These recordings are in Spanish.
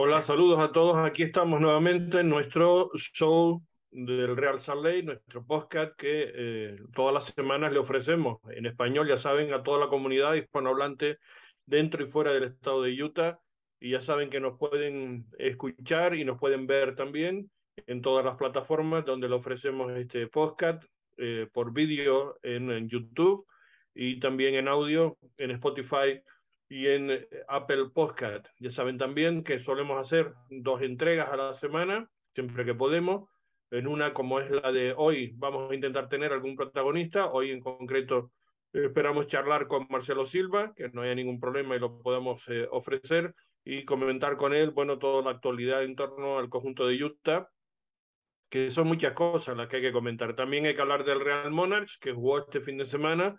Hola, saludos a todos. Aquí estamos nuevamente en nuestro show del Real Lake, nuestro podcast que eh, todas las semanas le ofrecemos en español, ya saben, a toda la comunidad hispanohablante dentro y fuera del estado de Utah. Y ya saben que nos pueden escuchar y nos pueden ver también en todas las plataformas donde le ofrecemos este podcast eh, por vídeo en YouTube y también en audio en Spotify y en eh, Apple Podcast. Ya saben también que solemos hacer dos entregas a la semana, siempre que podemos. En una, como es la de hoy, vamos a intentar tener algún protagonista. Hoy en concreto esperamos charlar con Marcelo Silva, que no haya ningún problema y lo podamos eh, ofrecer, y comentar con él, bueno, toda la actualidad en torno al conjunto de Utah, que son muchas cosas las que hay que comentar. También hay que hablar del Real Monarchs, que jugó este fin de semana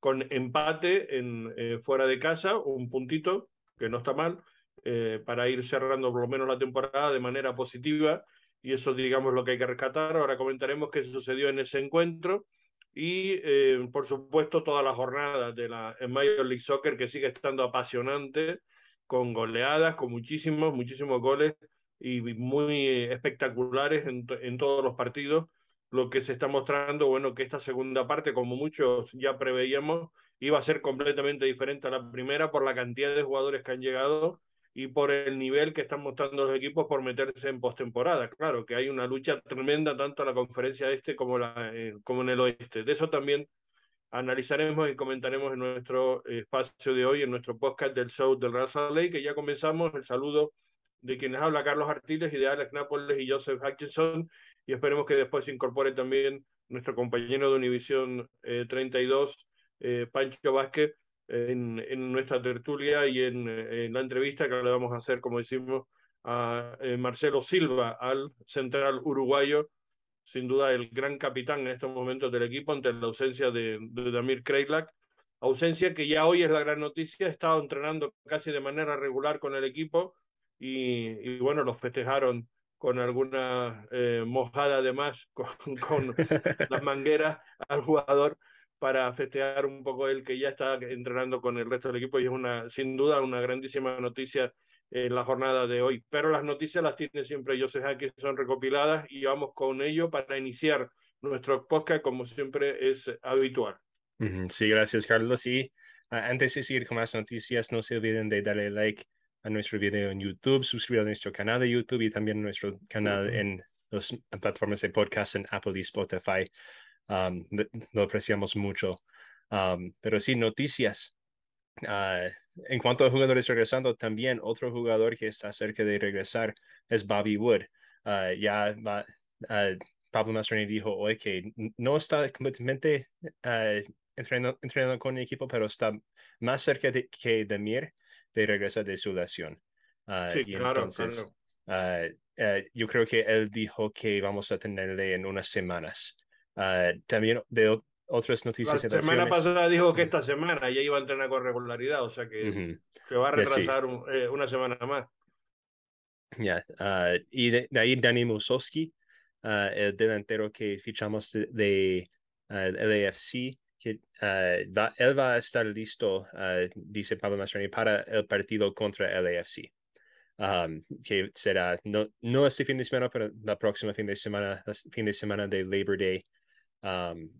con empate en, eh, fuera de casa, un puntito, que no está mal, eh, para ir cerrando por lo menos la temporada de manera positiva. Y eso, digamos, lo que hay que rescatar. Ahora comentaremos qué sucedió en ese encuentro. Y, eh, por supuesto, toda la jornada de la Major League Soccer, que sigue estando apasionante, con goleadas, con muchísimos, muchísimos goles y muy espectaculares en, en todos los partidos lo que se está mostrando, bueno, que esta segunda parte, como muchos ya preveíamos, iba a ser completamente diferente a la primera por la cantidad de jugadores que han llegado y por el nivel que están mostrando los equipos por meterse en postemporada. Claro que hay una lucha tremenda tanto en la conferencia este como, la, eh, como en el oeste. De eso también analizaremos y comentaremos en nuestro espacio de hoy, en nuestro podcast del show del Raza Ley, que ya comenzamos. El saludo de quienes habla Carlos Artiles y de Alex Nápoles y Joseph Hutchinson y esperemos que después se incorpore también nuestro compañero de Univisión 32, eh, eh, Pancho Vázquez, en, en, nuestra tertulia y en, la entrevista que le vamos a hacer, como decimos, a eh, Marcelo Silva, al central uruguayo, sin duda el gran capitán en estos momentos del equipo ante la ausencia de, de Damir Kreilak, ausencia que ya hoy es la gran noticia, ha estado entrenando casi de manera regular con el equipo y, y bueno, los festejaron con alguna eh, mojada además con, con las mangueras al jugador para festejar un poco el que ya está entrenando con el resto del equipo y es una sin duda una grandísima noticia en la jornada de hoy. Pero las noticias las tiene siempre José que son recopiladas y vamos con ello para iniciar nuestro podcast como siempre es habitual. Sí, gracias Carlos. Y antes de seguir con más noticias, no se olviden de darle like a nuestro video en YouTube, suscribir a nuestro canal de YouTube y también nuestro canal en las plataformas de podcast en Apple y Spotify. Um, lo apreciamos mucho. Um, pero sí, noticias. Uh, en cuanto a jugadores regresando, también otro jugador que está cerca de regresar es Bobby Wood. Uh, ya va, uh, Pablo Mastroni dijo hoy que no está completamente entrenando, entrenando, con el equipo, pero está más cerca de, que Demir de regresar de su lesión. Uh, sí, y claro, entonces, claro. Uh, yo creo que él dijo que vamos a tenerle en unas semanas. también de otras noticias. La semana pasada dijo que esta semana ya iba a entrenar con regularidad, o sea que uh -huh. se va a retrasar sí. un, eh, una semana más. Ya, yeah. y de, de, ahí Dani Musowski, el delantero que fichamos de, de LAFC, que uh, va, él va a estar listo, uh, dice Pablo Mastroni, para el partido contra el AFC. Um, que será no, no este fin de semana, pero la próxima fin de semana, fin de semana de Labor Day. Um,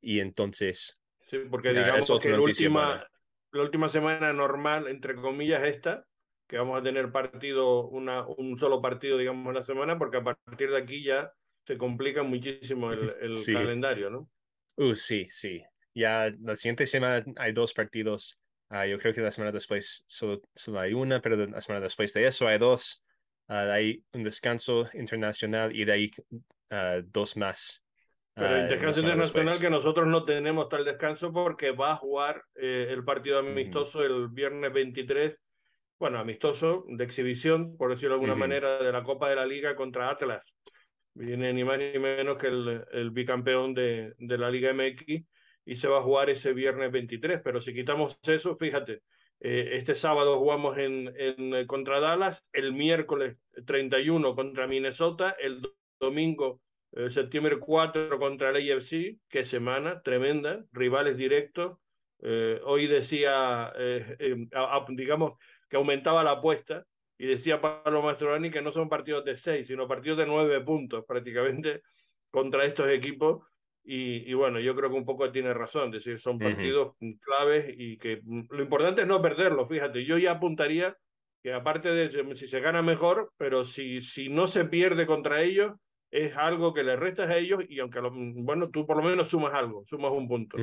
y entonces. Sí, porque digamos uh, que la última, la última semana normal, entre comillas, esta, que vamos a tener partido, una, un solo partido, digamos, la semana, porque a partir de aquí ya se complica muchísimo el, el sí. calendario, ¿no? Uh, sí, sí. Ya la siguiente semana hay dos partidos. Uh, yo creo que la semana después solo, solo, hay una, pero la semana después de eso hay dos. Uh, hay un descanso internacional y de ahí uh, dos más. Pero el descanso internacional después. que nosotros no tenemos tal descanso porque va a jugar eh, el partido amistoso -huh. el viernes 23, bueno, amistoso de exhibición, por decirlo de alguna -huh. manera, de la Copa de la Liga contra Atlas. Viene ni más ni menos que el, el bicampeón de, de la Liga MX y se va a jugar ese viernes 23. Pero si quitamos eso, fíjate, eh, este sábado jugamos en, en, eh, contra Dallas, el miércoles 31 contra Minnesota, el domingo eh, septiembre 4 contra el AFC, qué semana tremenda, rivales directos. Eh, hoy decía, eh, digamos, que aumentaba la apuesta y decía Pablo Mastroani que no son partidos de seis, sino partidos de nueve puntos prácticamente contra estos equipos. Y, y, bueno, yo creo que un poco tiene razón, es decir, son partidos claves y que lo importante es no perderlos, fíjate, yo ya apuntaría que aparte de si se gana mejor, pero si, si no se pierde contra ellos, es algo que le restas a ellos y aunque, bueno, tú por lo menos sumas algo, sumas un punto.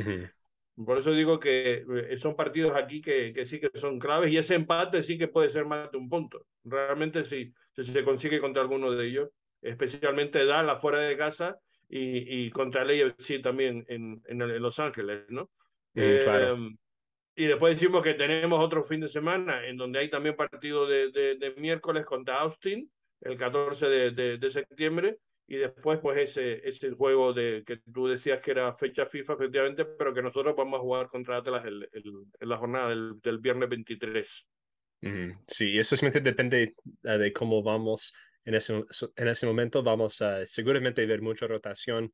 Por eso digo que eh, son partidos aquí que, que, sí que son claves y ese empate sí que puede ser más de un punto. Realmente si, si se consigue contra alguno de ellos, especialmente Dallas fuera de casa y, y contra el sí también en, en, Los Ángeles, ¿no? Em, y después decimos que tenemos otro fin de semana en donde hay también partido de, de, de miércoles contra Austin, el 14 de, de septiembre, y después pues ese, ese juego de que tú decías que era fecha FIFA efectivamente, pero que nosotros vamos a jugar contra Atlas el, el, en la jornada del, del viernes 23. Sí, eso simplemente depende uh, de cómo vamos en ese, en ese momento. Vamos a seguramente ver mucha rotación,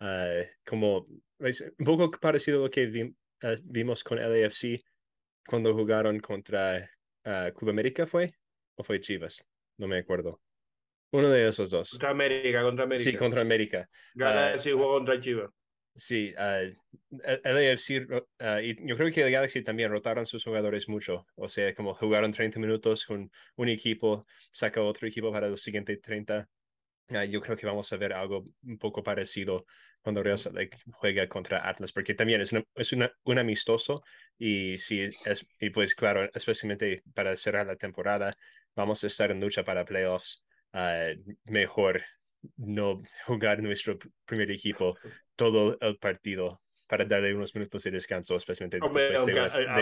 uh, como un poco parecido a lo que vi, uh, vimos con LAFC cuando jugaron contra Club América, ¿fue? ¿O fue Chivas? No me acuerdo. Uno de esos dos. Contra América, contra América. Sí, contra América. Galaxy uh, jugó contra Chivas. Sí, uh, uh, y yo creo que el Galaxy también rotaron sus jugadores mucho. O sea, como jugaron 30 minutos con un equipo, saca otro equipo para los siguientes 30. Uh, yo creo que vamos a ver algo un poco parecido cuando Real Salt juega contra Atlas, porque también es, una, es una, un amistoso y, sí, es, y pues claro, especialmente para cerrar la temporada, vamos a estar en lucha para playoffs. Ah, mejor no jugar nuestro primer equipo todo el partido para darle unos minutos de descanso, especialmente después de,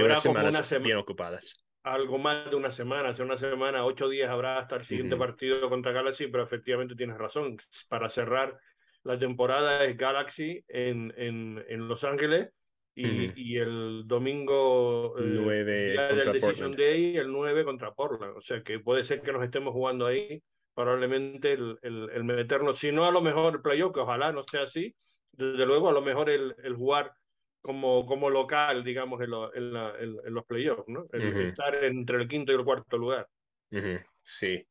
unas, semanas bien ocupadas. Algo más de una semana, hace una semana, ocho días habrá hasta el siguiente partido contra Galaxy, pero efectivamente tienes razón. Para cerrar la temporada es Galaxy en, en, en Los Ángeles y, y, el domingo 9 eh, Decision Day, el 9 contra Portland. O sea que puede ser que nos estemos jugando ahí probablemente el, el, el, meternos, si no a lo mejor el playoff, que ojalá no sea así, desde luego a lo mejor el, el jugar como, como local, digamos, en, en, la, en los playoffs, ¿no? El, Estar entre el quinto y el cuarto lugar. Sí.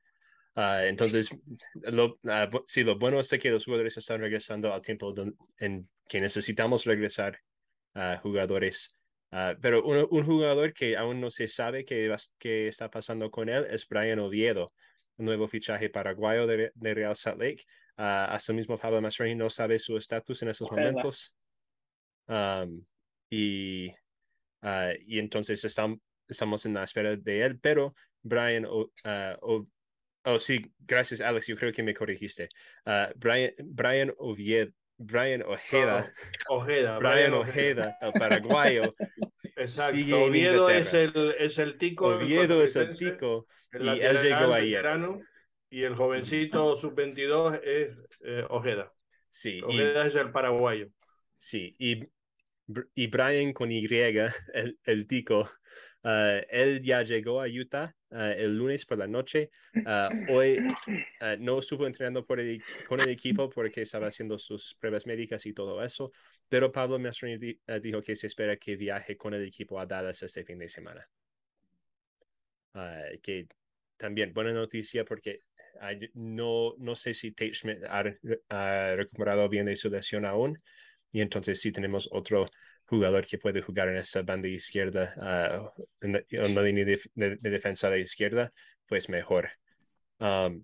Uh, entonces, lo, uh, sí, lo bueno es que los jugadores están regresando al tiempo en que necesitamos regresar a uh, jugadores. pero un, un, jugador que aún no se sabe qué, qué está pasando con él es Brian Oviedo nuevo fichaje paraguayo de, de Real Salt Lake. Uh, hasta mismo Pablo Mastroeni no sabe su estatus en esos momentos. Um, y, uh, y entonces estamos, estamos en la espera de él, pero Brian, uh, oh, oh, sí, gracias Alex, yo creo que me corregiste. Brian, Brian Oviedo, Brian Ojeda, Ojeda Brian Ojeda, el paraguayo. Exacto, Oviedo es el, es el tico. Oviedo es el tico y él llegó. Y el jovencito sub-22 es eh, Ojeda. Sí. Ojeda es el paraguayo. Sí, y, y Brian con Y, el, el tico, uh, él ya llegó a Utah uh, el lunes por la noche. Uh, hoy no estuvo entrenando por el, con el equipo porque estaba haciendo sus pruebas médicas y todo eso, pero Pablo Mastroni dijo que se espera que viaje con el equipo a Dallas este fin de semana. que también buena noticia porque no, no sé si Tate Schmidt ha, recuperado bien de su lesión aún. Y entonces sí tenemos otro jugador que puede jugar en esa banda izquierda, uh, en, la, línea de, defensa de izquierda, pues mejor. Um,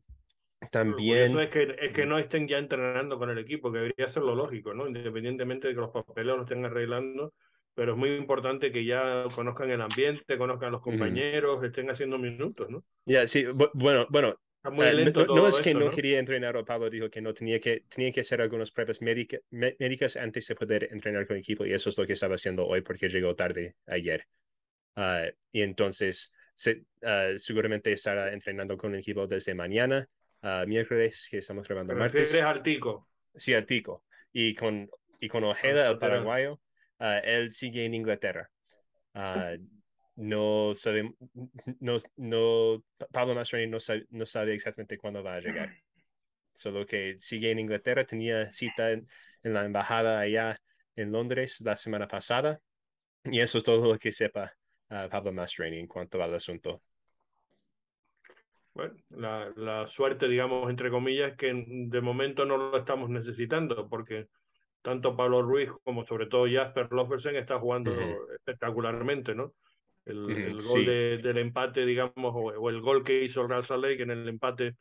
también. Eso es que, es que no estén ya entrenando con el equipo, que debería ser lo lógico, ¿no? Independientemente de que los papeleos lo estén arreglando, pero es muy importante que ya conozcan el ambiente, conozcan los compañeros, estén haciendo minutos, ¿no? Ya, sí, bueno, bueno. Eh, no, es que no, quería entrenar o Pablo dijo que no tenía que tenía que hacer algunas pruebas médicas antes de poder entrenar con el equipo y eso es lo que estaba haciendo hoy porque llegó tarde ayer. Uh, y entonces se, uh, seguramente estará entrenando con el equipo desde mañana, uh, miércoles, que estamos grabando martes. al Tico? Sí, al Tico. Y con, y con Ojeda, el paraguayo, Ah, él sigue en Inglaterra. Uh, no sabe, no, no, Pablo Mastroeni no sabe, no sabe exactamente cuándo va a llegar. Solo que sigue en Inglaterra, tenía cita en, la embajada allá en Londres la semana pasada. Y eso es todo lo que sepa uh, Pablo Mastroeni en cuanto al asunto. Bueno, la, la, suerte, digamos, entre comillas, es que de momento no lo estamos necesitando, porque tanto Pablo Ruiz como sobre todo Jasper Lofersen está jugando espectacularmente, ¿no? El, el gol de, del empate, digamos, o, el gol que hizo Real Salt Lake en el empate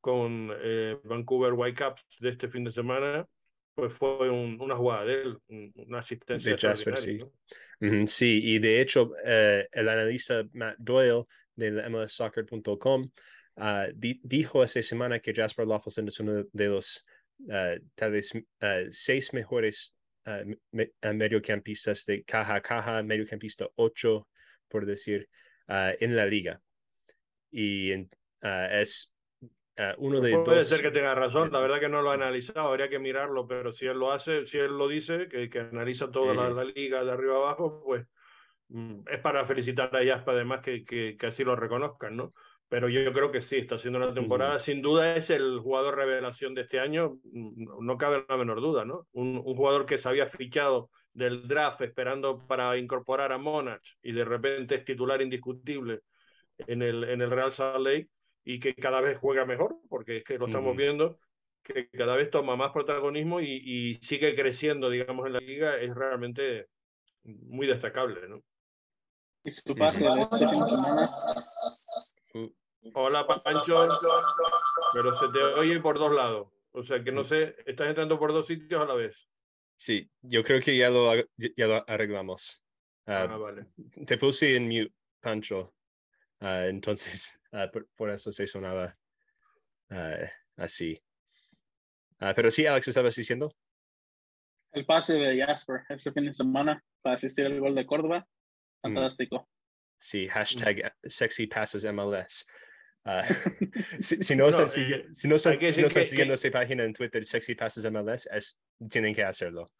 con eh, Vancouver Whitecaps de este fin de semana, pues fue una jugada de él, una asistencia. De Jasper, sí. sí, y de hecho, eh, el analista Matt Doyle de MLSsoccer.com Ah, dijo esta semana que Jasper Loffelson es uno de los ah, tal vez ah, seis mejores mediocampistas de caja a caja, mediocampista 8, por decir, en la liga. Y es uno de Puede ser que tenga razón, la verdad que no lo ha analizado, habría que mirarlo, pero si él lo hace, si él lo dice, que, que analiza toda la, liga de arriba abajo, pues es para felicitar a Jasper además que, que, que así lo reconozcan, ¿no? pero yo, creo que sí, está haciendo una temporada. Sin duda es el jugador revelación de este año, no cabe la menor duda, ¿no? Un, jugador que se había fichado del draft esperando para incorporar a Monarch y de repente es titular indiscutible en el, en el Real Salt Lake y que cada vez juega mejor, porque es que lo estamos viendo, que cada vez toma más protagonismo y, y, sigue creciendo, digamos, en la liga, es realmente muy destacable, ¿no? Su pase Hola, Pancho. Pero se te oye por dos lados. O sea que no sé, estás entrando por dos sitios a la vez. Sí, yo creo que ya lo, ya lo arreglamos. ah, ah vale. Te puse en mute, Pancho. Uh, entonces, uh, por, por, eso se sonaba uh, así. pero sí, Alex, ¿estabas diciendo? El pase de Jasper este fin de semana para asistir al gol de Córdoba. Mm. Fantástico. Sí, hashtag sexy passes MLS. Uh, si, si, no, no, están, eh, si, no están, si no están que, siguiendo esa página en Twitter, Sexy Passes MLS, es, tienen que hacerlo.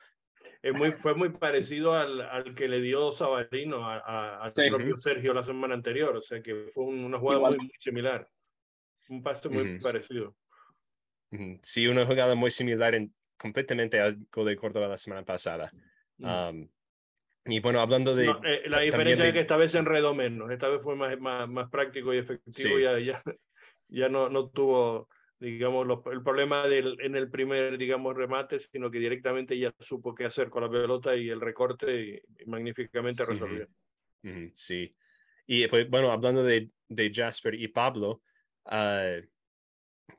Es muy, fue muy parecido al, al que le dio Sabarino a, a, sí. propio Sergio la semana anterior, o sea que fue una jugada muy, muy, similar, un pase muy uh -huh. parecido. Uh -huh. Sí, una jugada muy similar en, completamente al gol de Córdoba la semana pasada. Um, y bueno, hablando de... No, eh, la diferencia de... es que esta vez se enredó menos, esta vez fue más, más, más práctico y efectivo, sí. ya, ya, ya no, no tuvo, digamos, los, el problema del, en el primer, digamos, remate, sino que directamente ya supo qué hacer con la pelota y el recorte y, y magníficamente resolvió. Uh -huh. Sí. Y pues, bueno, hablando de, de Jasper y Pablo, uh,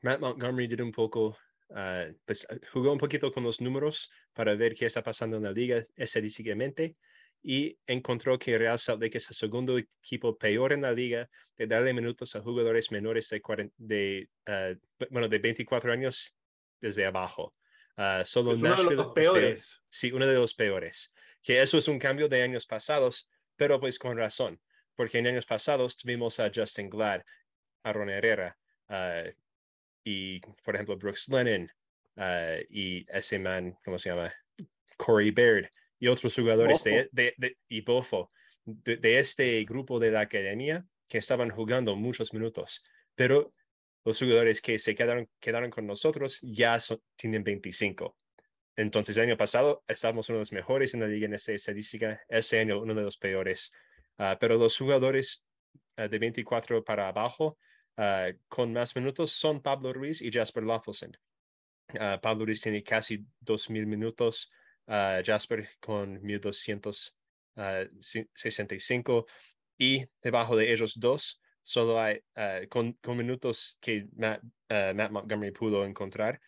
Matt Montgomery dio un poco Uh, pues jugó un poquito con los números para ver qué está pasando en la liga estadísticamente y encontró que Real Salt Lake es el segundo equipo peor en la liga de darle minutos a jugadores menores de, 40, de, uh, bueno, de 24 años desde abajo. Uh, solo uno de los peores. Sí, uno de los peores. Que eso es un cambio de años pasados, pero pues con razón, porque en años pasados tuvimos a Justin Glad, a Ron Herrera uh, y, por ejemplo, Brooks Lennon y ese man, ¿cómo se llama? Corey Baird y otros jugadores de, de, de, y Bofo, de, de, este grupo de la academia que estaban jugando muchos minutos, pero los jugadores que se quedaron, quedaron con nosotros ya son, tienen 25. Entonces, el año pasado estábamos uno de los mejores en la liga en esta estadística, este año uno de los peores. Uh, pero los jugadores uh, de 24 para abajo uh, con más minutos son Pablo Ruiz y Jasper Loffelson. Pablo Ruiz tiene casi 2.000 minutos, Jasper con 1265 y debajo de ellos dos solo hay uh, con, minutos que Matt, Matt, Montgomery pudo encontrar.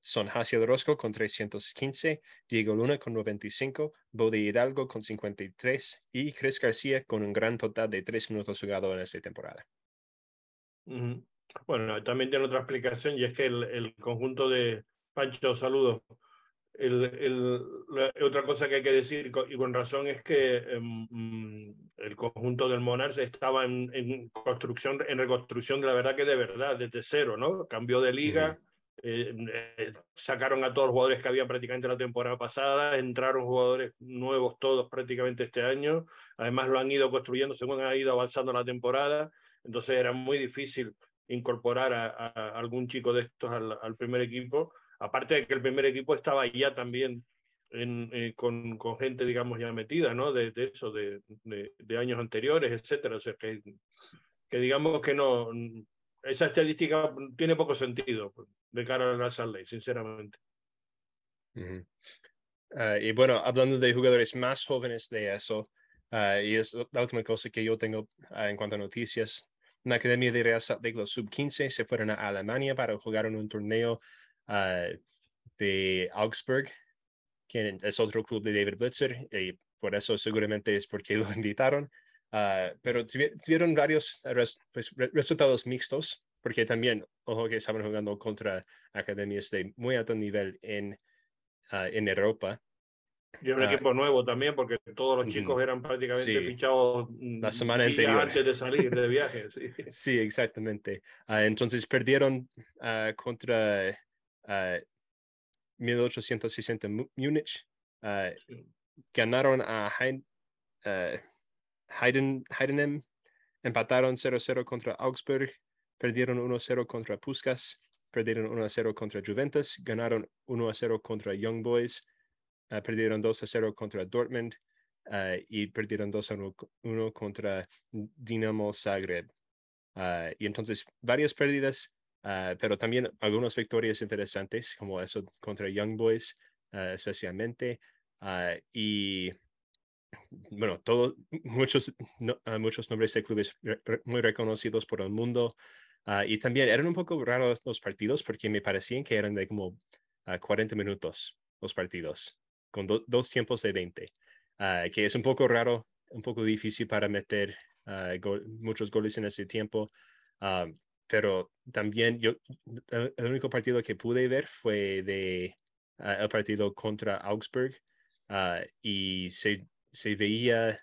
son Haciel Rosco con 315, Diego Luna con 95, Bode Hidalgo con 53 y Chris García con un gran total de tres minutos jugado en esta temporada. Bueno, también tiene otra explicación y es que el, el conjunto de Pancho, saludos, el, el, la, otra cosa que hay que decir, y con razón, es que um, el conjunto del Monarch estaba en, en, construcción, en reconstrucción, de la verdad que de verdad, desde cero, ¿no? Cambió de liga, uh -huh. eh, eh, sacaron a todos los jugadores que habían prácticamente la temporada pasada, entraron jugadores nuevos todos prácticamente este año, además lo han ido construyendo según ha ido avanzando la temporada, entonces era muy difícil incorporar a, a algún chico de estos al, al primer equipo aparte de que el primer equipo estaba ya también en, eh, con, con, gente, digamos, ya metida, ¿no? De, de eso, de, de, de, años anteriores, etcétera. O sea, que, que digamos que no, esa estadística tiene poco sentido de cara a la Salt sinceramente. Ah, y bueno, hablando de jugadores más jóvenes de eso, ah, y es la última cosa que yo tengo en cuanto a noticias, la Academia de Real Salt Lake, los sub-15, se fueron a Alemania para jugar en un torneo de Augsburg, que es otro club de David Blitzer, y por eso seguramente es porque lo invitaron. Ah, pero tuvieron varios pues, resultados mixtos, porque también, ojo que estaban jugando contra academias de muy alto nivel en, uh, en Europa. Y un ah, equipo nuevo también, porque todos los chicos eran prácticamente fichados la semana anterior. antes de salir de viaje. Sí, sí exactamente. entonces perdieron contra 1860 Múnich. Ganaron a Heiden, Heidenheim empataron 0-0 contra Augsburg, perdieron 1-0 contra Puskas, perdieron 1-0 contra Juventus, ganaron 1-0 contra Young Boys, uh, perdieron 2-0 contra Dortmund uh, y perdieron 2-1 contra Dinamo Zagreb. Uh, y entonces varias pérdidas, pero también algunas victorias interesantes, como eso contra Young Boys especialmente. y bueno, todos, muchos, ah, muchos nombres de clubes muy reconocidos por el mundo. Y también eran un poco raros los partidos porque me parecían que eran de como 40 ah, minutos los partidos, con dos tiempos de 20, que es un poco raro, un poco difícil para meter muchos goles en ese tiempo. Pero también yo, el único partido que pude ver fue de el partido contra Augsburg y se se veía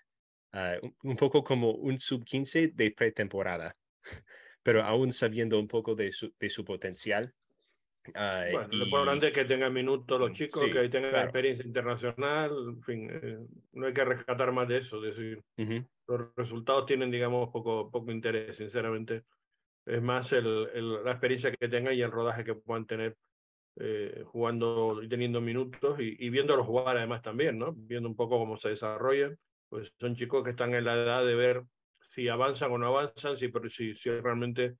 ah, un, poco como un sub-15 de pretemporada, pero aún sabiendo un poco de su, de su potencial. Bueno, lo importante es que tengan minutos los mm, chicos, que tengan experiencia internacional, en fin, eh, no hay que rescatar más de eso, decir, los resultados tienen, digamos, poco, poco interés, sinceramente. Es más el, el, la experiencia que tengan y el rodaje que puedan tener eh, jugando y teniendo minutos y, y, viéndolos jugar además también, ¿no? Viendo un poco cómo se desarrollan. Pues son chicos que están en la edad de ver si avanzan o no avanzan, si, si, si realmente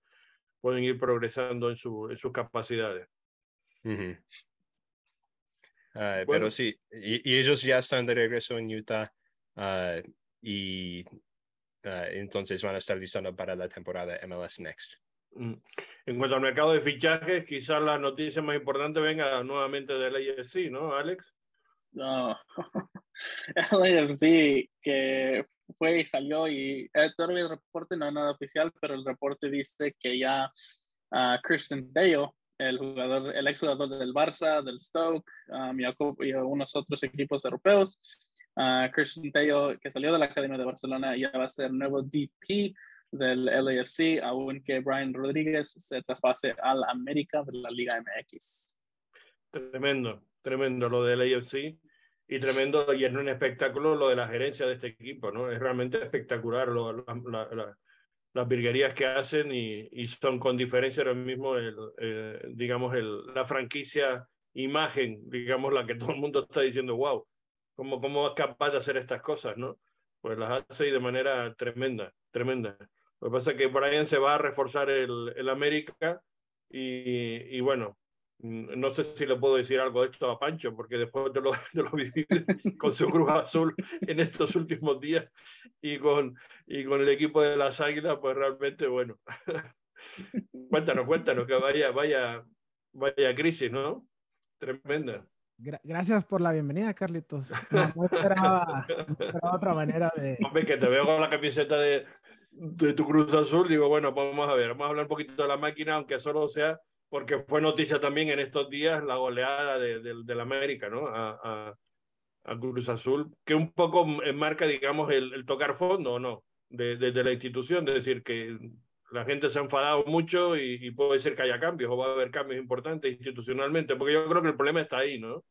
pueden ir progresando en, su, en sus capacidades. Pero sí, y, ellos ya están de regreso en Utah ah, y ah, entonces van a estar listando para la temporada MLS Next. Mm. En cuanto al mercado de fichajes, quizás la noticia más importante venga nuevamente del AFC, ¿no, Alex? No, el AFC que fue y salió y eh, todavía el reporte no es nada oficial, pero el reporte dice que ya uh, Christian Bale, el jugador, el exjugador del Barça, del Stoke um, y, unos otros equipos europeos, uh, Christian Bale, que salió de la Academia de Barcelona, ya va a ser nuevo DP del LAFC, aunque Brian Rodríguez se traspase al América de la Liga MX. Tremendo, tremendo lo del LAFC y tremendo y es un espectáculo lo de la gerencia de este equipo, ¿no? Es realmente espectacular lo, las virguerías que hacen y, y, son con diferencia ahora mismo, el, eh, digamos, el, la franquicia imagen, digamos, la que todo el mundo está diciendo, wow, ¿cómo, ¿cómo es capaz de hacer estas cosas, no? Pues las hace de manera tremenda, tremenda. Lo que pasa es que Brian se va a reforzar el, el América y, y, bueno, mm, no sé si le puedo decir algo de esto a Pancho, porque después de lo, de lo vivido con su Cruz Azul en estos últimos días y con, y con el equipo de las Águilas, pues realmente, bueno, cuéntanos, cuéntanos, que vaya, vaya, vaya crisis, ¿no? Tremenda. Gracias por la bienvenida, Carlitos. No, esperaba, no, esperaba, otra manera de. Hombre, que te veo con la camiseta de, de tu Cruz Azul, digo, bueno, vamos a ver, vamos a hablar un poquito de la máquina, aunque solo sea porque fue noticia también en estos días la goleada de, de, la América, ¿no? A, a, a, Cruz Azul, que un poco marca, digamos, el, el tocar fondo, ¿no? De, de, la institución, es decir, que la gente se ha enfadado mucho y, y, puede ser que haya cambios o va a haber cambios importantes institucionalmente, porque yo creo que el problema está ahí, ¿no?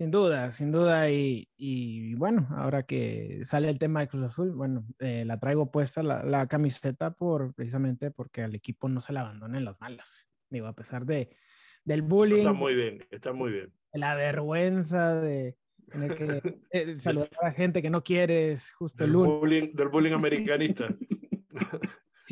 Sin duda, sin duda. Y, y, bueno, ahora que sale el tema de Cruz Azul, bueno, eh, la traigo puesta la, la, camiseta por precisamente porque al equipo no se le abandonen las malas. Digo, a pesar de, del bullying. Está muy bien, está muy bien. La vergüenza de tener que eh, saludar a gente que no quieres justo del el bullying, Del bullying americanista.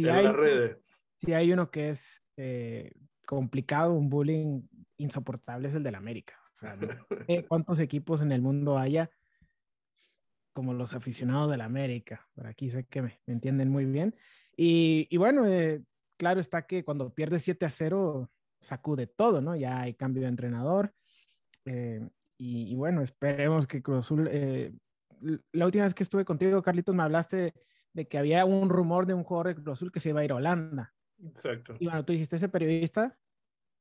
si en hay, las redes. si hay uno que es eh, complicado, un bullying insoportable es el del América. O sea, ¿cuántos equipos en el mundo haya como los aficionados del América? Por aquí sé que me, entienden muy bien. Y, bueno, eh, claro está que cuando pierde 7 a 0, sacude todo, ¿no? Ya hay cambio de entrenador. Eh, y, bueno, esperemos que Cruz Azul. la última vez que estuve contigo, Carlitos, me hablaste de que había un rumor de un jugador de Cruz Azul que se iba a ir a Holanda. Exacto. Y bueno, tú dijiste, ese periodista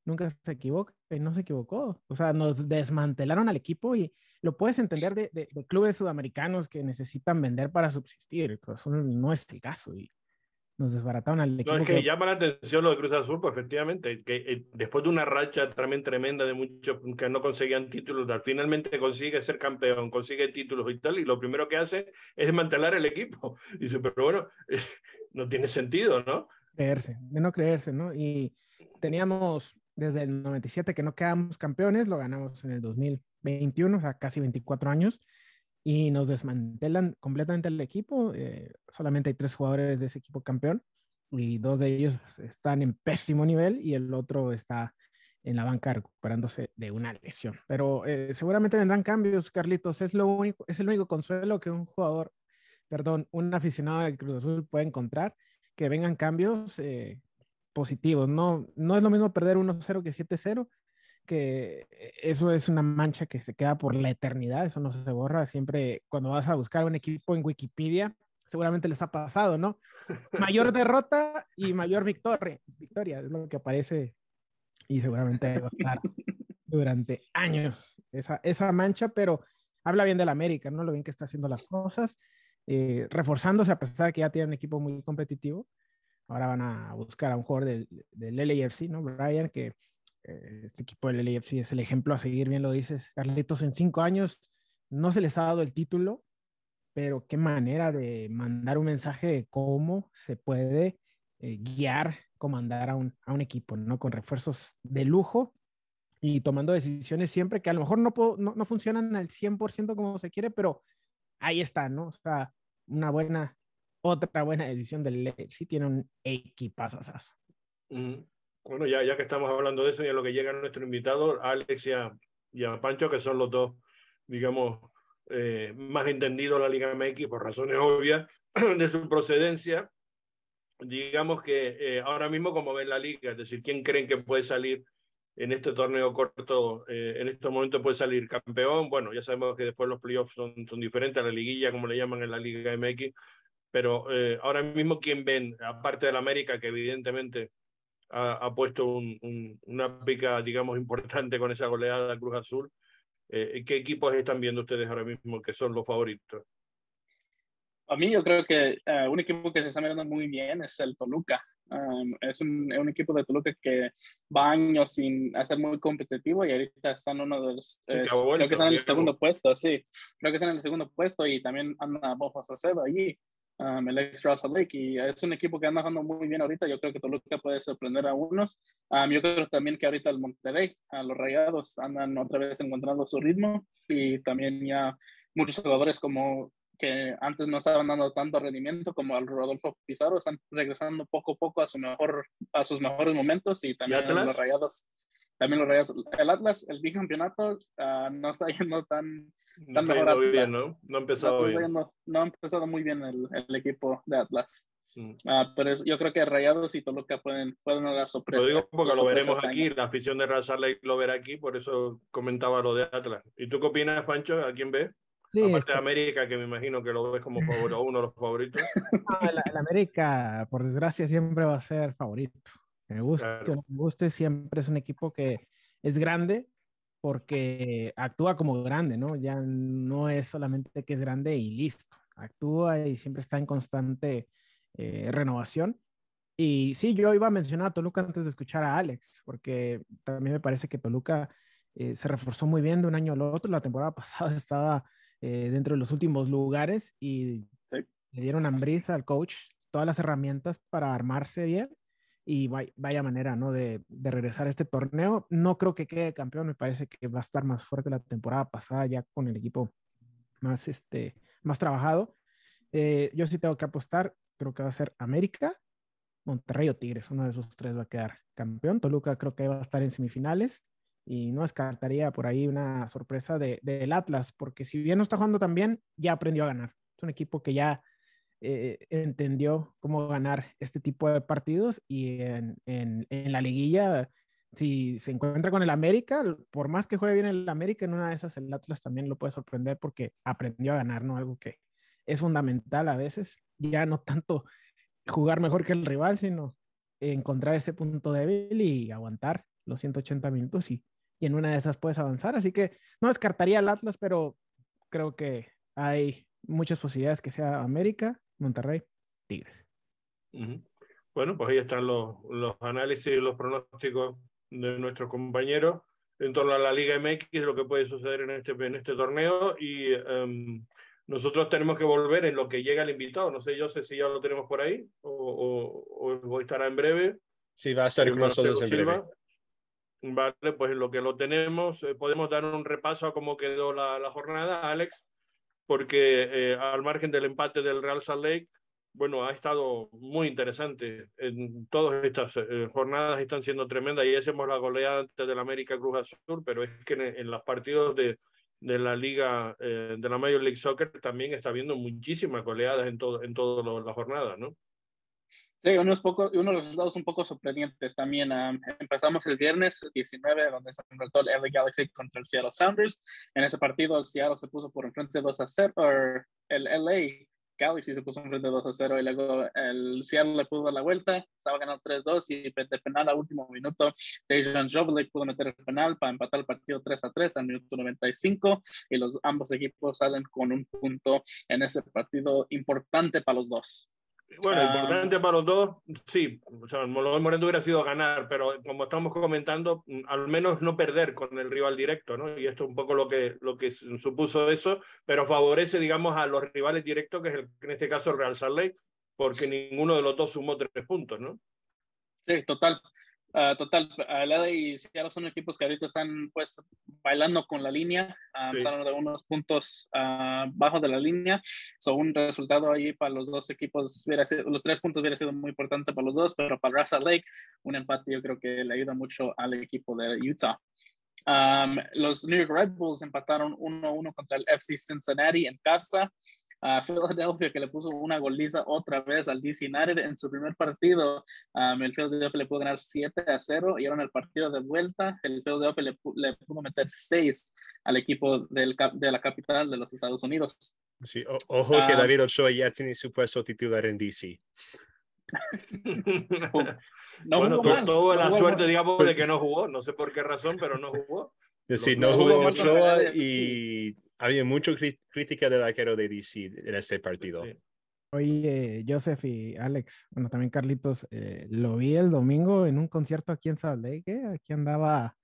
nunca se equivoca, y no se equivocó. O sea, nos desmantelaron al equipo y lo puedes entender de, de, clubes sudamericanos que necesitan vender para subsistir. Cruz Azul no es el caso y nos desbarataron al equipo. No, es que, llama la atención lo de Cruz Azul, pues efectivamente, que eh, después de una racha también tremenda de muchos que no conseguían títulos, al finalmente consigue ser campeón, consigue títulos y tal, y lo primero que hace es desmantelar el equipo. Dice, pero bueno, no tiene sentido, ¿no? creerse, de no creerse, ¿no? Y teníamos desde el 97 que no quedamos campeones, lo ganamos en el 2021, o sea, casi 24 años, y nos desmantelan completamente el equipo. Eh, solamente hay tres jugadores de ese equipo campeón, y dos de ellos están en pésimo nivel, y el otro está en la banca recuperándose de una lesión. Pero eh, seguramente vendrán cambios, Carlitos. Es, lo único, es el único consuelo que un jugador, perdón, un aficionado del Cruz Azul puede encontrar que vengan cambios eh, positivos. No, no es lo mismo perder 1-0 que 7-0, que eso es una mancha que se queda por la eternidad, eso no se borra. Siempre cuando vas a buscar un equipo en Wikipedia, seguramente les ha pasado, ¿no? Mayor derrota y mayor victoria, victoria es lo que aparece y seguramente va a estar durante años esa, esa mancha, pero habla bien del América, ¿no? Lo bien que está haciendo las cosas. Eh, reforzándose a pesar de que ya tienen un equipo muy competitivo. Ahora van a buscar a un jugador del, del LAFC, ¿no? Brian, que eh, este equipo del LAFC es el ejemplo a seguir, bien lo dices. Carlitos, en cinco años no se les ha dado el título, pero qué manera de mandar un mensaje de cómo se puede eh, guiar, comandar a un, a un equipo, ¿no? Con refuerzos de lujo y tomando decisiones siempre que a lo mejor no, no, no funcionan al 100% como se quiere, pero ahí está, ¿no? O sea, una buena, otra buena decisión del sí tiene un equipazo. Mm. Bueno, ya, ya que estamos hablando de eso y a lo que llega nuestro invitado, Alex y a, Pancho, que son los dos, digamos, eh, más entendidos de la Liga MX por razones obvias de su procedencia, digamos que eh, ahora mismo como ven la liga, es decir, ¿quién creen que puede salir en este torneo corto, eh, en estos momentos puede salir campeón. Bueno, ya sabemos que después los playoffs son, son diferentes a la liguilla, como le llaman en la Liga MX, pero eh, ahora mismo, ¿quién ven? Aparte del América, que evidentemente ha, puesto una pica, digamos, importante con esa goleada Cruz Azul, eh, ¿qué equipos están viendo ustedes ahora mismo que son los favoritos? A mí yo creo que un equipo que se está mirando muy bien es el Toluca. Um, es, un, un, equipo de Toluca que va años sin hacer muy competitivo y ahorita están uno de los. creo que están en el segundo puesto, sí. Creo que están en el segundo puesto y también anda Bofa Sacedo allí, um, el ex Russell Lake. Y es un equipo que anda jugando muy bien ahorita. Yo creo que Toluca puede sorprender a unos. Um, yo creo también que ahorita el Monterrey, a los Rayados, andan otra vez encontrando su ritmo y también ya muchos jugadores como que antes no estaban dando tanto rendimiento como el Rodolfo Pizarro, están regresando poco a poco a, su mejor, a sus mejores momentos y también los Rayados. También los Rayados. El Atlas, el bicampeonato, uh, no está yendo tan, tan no mejor bien, ¿no? No ha empezado no, bien. no ha empezado muy bien el, el equipo de Atlas. Mm. Uh, pero yo creo que Rayados y Toluca pueden, pueden dar sorpresa. Lo digo porque lo veremos aquí, este la afición de Razar lo verá aquí, por eso comentaba lo de Atlas. ¿Y tú qué opinas, Pancho? ¿A quién ves? Sí, Aparte de América, que me imagino que lo ves como favorito, uno de los favoritos. el, América, por desgracia, siempre va a ser favorito. Me gusta, me guste, siempre es un equipo que es grande porque actúa como grande, ¿no? Ya no es solamente que es grande y listo. Actúa y siempre está en constante eh, renovación. Y sí, yo iba a mencionar a Toluca antes de escuchar a Alex, porque también me parece que Toluca eh, se reforzó muy bien de un año al otro. La temporada pasada estaba eh, dentro de los últimos lugares y le dieron hambriza al coach todas las herramientas para armarse bien y vaya, manera, ¿no? De, de, regresar a este torneo. No creo que quede campeón, me parece que va a estar más fuerte la temporada pasada ya con el equipo más, este, más trabajado. Eh, yo sí tengo que apostar, creo que va a ser América Monterrey o Tigres, uno de esos tres va a quedar campeón. Toluca creo que va a estar en semifinales y no descartaría por ahí una sorpresa del de, Atlas, porque si bien no está jugando tan bien, ya aprendió a ganar. Es un equipo que ya eh, entendió cómo ganar este tipo de partidos y en, en, en, la liguilla, si se encuentra con el América, por más que juegue bien el América, en una de esas el Atlas también lo puede sorprender porque aprendió a ganar, ¿no? Algo que es fundamental a veces, ya no tanto jugar mejor que el rival, sino encontrar ese punto débil y aguantar los 180 minutos y y en una de esas puedes avanzar. Así que no descartaría al Atlas, pero creo que hay muchas posibilidades que sea América, Monterrey, Tigres. Bueno, pues ahí están los, los análisis y los pronósticos de nuestros compañeros en torno a la Liga MX, lo que puede suceder en este, en este torneo. Y em, nosotros tenemos que volver en lo que llega el invitado. No sé, yo sé si ya lo tenemos por ahí o, o, estará en breve. Sí, va a estar con nosotros en breve. Vale, pues lo que lo tenemos, eh, podemos dar un repaso a cómo quedó la, la jornada, Alex, porque eh, al margen del empate del Real Salt Lake, bueno, ha estado muy interesante. En todas estas eh, jornadas están siendo tremendas y hacemos la goleada antes del América Cruz Azul, pero es que en, los partidos de, de la liga, de la Major League Soccer también está habiendo muchísimas goleadas en, todo, en todas las jornadas, ¿no? Sí, unos poco, uno de los resultados un poco sorprendentes también. empezamos el viernes 19, donde se enfrentó el LA Galaxy contra el Seattle Sounders. En ese partido, el Seattle se puso por enfrente 2 a 0, el LA Galaxy se puso enfrente 2 a 0 y luego el Seattle le pudo dar la vuelta, estaba ganando 3-2 y de penal a último minuto, Dejan Jovelek pudo meter el penal para empatar el partido 3 a 3 al minuto 95 y los ambos equipos salen con un punto en ese partido importante para los dos. Bueno, ah. importante para los dos, sí. O sea, lo Moreno hubiera sido ganar, pero como estamos comentando, mm, al menos no perder con el rival directo, ¿no? Y esto es un poco lo que, lo que supuso eso, pero favorece, digamos, a los rivales directos, que es el, en este caso el Real Salt Lake, porque ninguno de los dos sumó tres puntos, ¿no? Sí, total. Uh, total, LA y Seattle son equipos que ahorita están pues bailando con la línea, uh, están de unos puntos uh, bajos de la línea. So, un resultado ahí para los dos equipos, hubiera sido, los tres puntos hubiera sido muy importante para los dos, pero para Russell Lake, un empate yo creo que le ayuda mucho al equipo de Utah. Um, los New York Red Bulls empataron 1-1 contra el FC Cincinnati en casa a Philadelphia que le puso una goliza otra vez al DC United en su primer partido. Um, el Philadelphia le pudo ganar 7 a 0 y ahora en el partido de vuelta el Philadelphia le, le pudo meter 6 al equipo del, de la capital de los Estados Unidos. Sí, ojo que ah. David Ochoa ya tiene su puesto titular en DC. no bueno, tuvo la suerte, digamos, de que no jugó. No sé por qué razón, pero no jugó. Sí, no jugó Ochoa y había mucha crítica del arquero de DC en este partido. Oye, Joseph y Alex, bueno, también Carlitos, eh, lo vi el domingo en un concierto aquí en Salt Lake, aquí andaba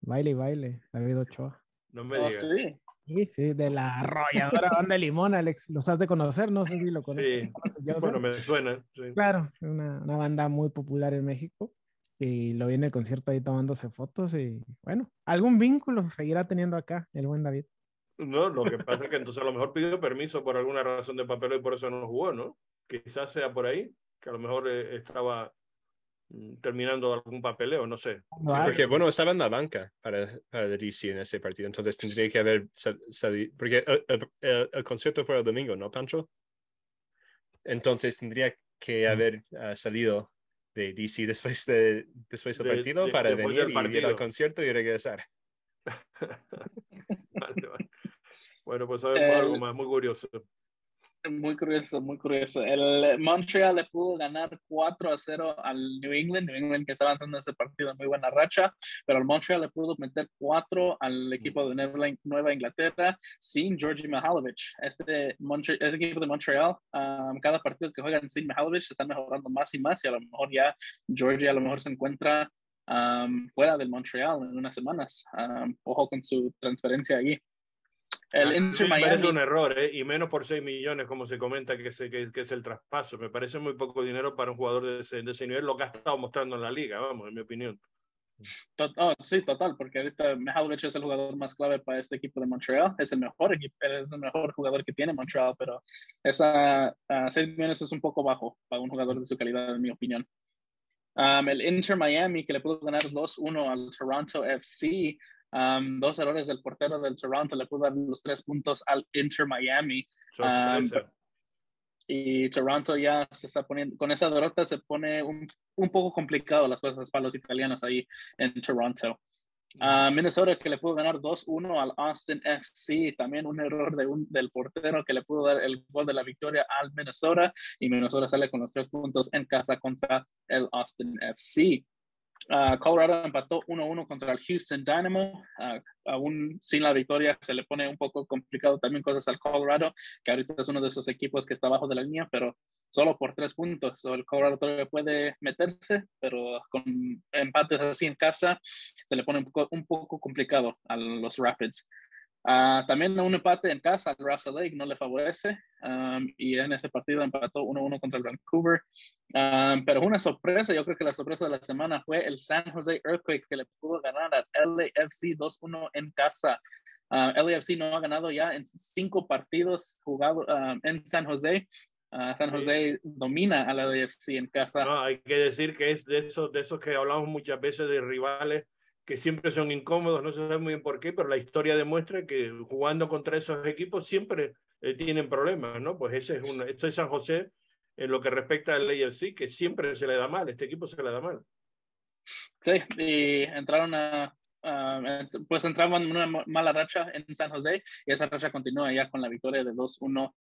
baile y baile, David Ochoa. No me oh, digas. sí. Sí, sí, de la arrolladora banda de limón, Alex, los has de conocer, no sé si lo conoces. Sí, bueno, me suena. Claro, una, una banda muy popular en México y lo vi en el concierto ahí tomándose fotos y bueno, algún vínculo seguirá teniendo acá el buen David. No, lo que pasa es que entonces a lo mejor pidió permiso por alguna razón de papel y por eso no jugó, ¿no? Quizás sea por ahí, que a lo mejor eh, estaba mm, terminando algún papeleo, no sé. porque, bueno, estaba en la banca para, para el DC en ese partido, entonces tendría que haber salido, porque el, concierto fue el domingo, ¿no, Pancho? Entonces tendría que haber ah, salido de DC después, de, después del partido para venir y ir al concierto y regresar. vale, vale. Bueno, pues sabemos algo más, muy curioso. Muy curioso, muy curioso. El Montreal le pudo ganar 4 a 0 al New England. New England que estaba entrando ese partido en muy buena racha, pero el Montreal le pudo meter 4 al equipo de Nueva Inglaterra sin Georgie Mihalovich. Este, este equipo de Montreal, um, cada partido que juegan sin Mihalovich se están mejorando más y más y a lo mejor ya Georgie a lo mejor se encuentra um, fuera del Montreal en unas semanas. Um, ojo con su transferencia allí. El ah, Inter me parece un error, ¿eh? y menos por 6 millones, como se comenta que, que, que, es el traspaso. Me parece muy poco dinero para un jugador de ese, de ese, nivel, lo que ha estado mostrando en la liga, vamos, en mi opinión. Oh, sí, total, porque ahorita Mihalovic es el jugador más clave para este equipo de Montreal. Es el mejor equipo, es el mejor jugador que tiene Montreal, pero esa uh, 6 millones es un poco bajo para un jugador de su calidad, en mi opinión. Um, el Inter Miami, que le pudo ganar 2-1 al Toronto FC. Um, dos errores del portero del Toronto le pudo dar los tres puntos al Inter Miami. Um, y Toronto ya se está poniendo, con esa derrota se pone un, un poco complicado las cosas para los italianos ahí en Toronto. Uh, Minnesota que le pudo ganar 2-1 al Austin FC, también un error de un, del portero que le pudo dar el gol de la victoria al Minnesota y Minnesota sale con los tres puntos en casa contra el Austin FC. Uh, Colorado empató 1-1 contra el Houston Dynamo. Uh, aún sin la victoria se le pone un poco complicado también cosas al Colorado, que ahorita es uno de esos equipos que está abajo de la línea, pero solo por tres puntos. el Colorado todavía puede meterse, pero con empates así en casa se le pone un poco, un poco complicado a los Rapids. Uh, también un empate en casa Russell Lake no le favorece um, y en ese partido empató 1-1 contra el Vancouver. Um, pero una sorpresa, yo creo que la sorpresa de la semana fue el San Jose Earthquakes que le pudo ganar al LAFC 2-1 en casa. Uh, LAFC no ha ganado ya en cinco partidos jugados um, en San Jose. Uh, San Jose domina al LAFC en casa. No, hay que decir que es de esos, de esos que hablamos muchas veces de rivales que siempre son incómodos, no se sabe muy bien por qué, pero la historia demuestra que jugando contra esos equipos siempre eh, tienen problemas, ¿no? Pues ese es una, esto es San José en lo que respecta al AFC, que siempre se le da mal, este equipo se le da mal. Sí, y entraron a, pues entraban en una mala racha en San José y esa racha continúa ya con la victoria de 2-1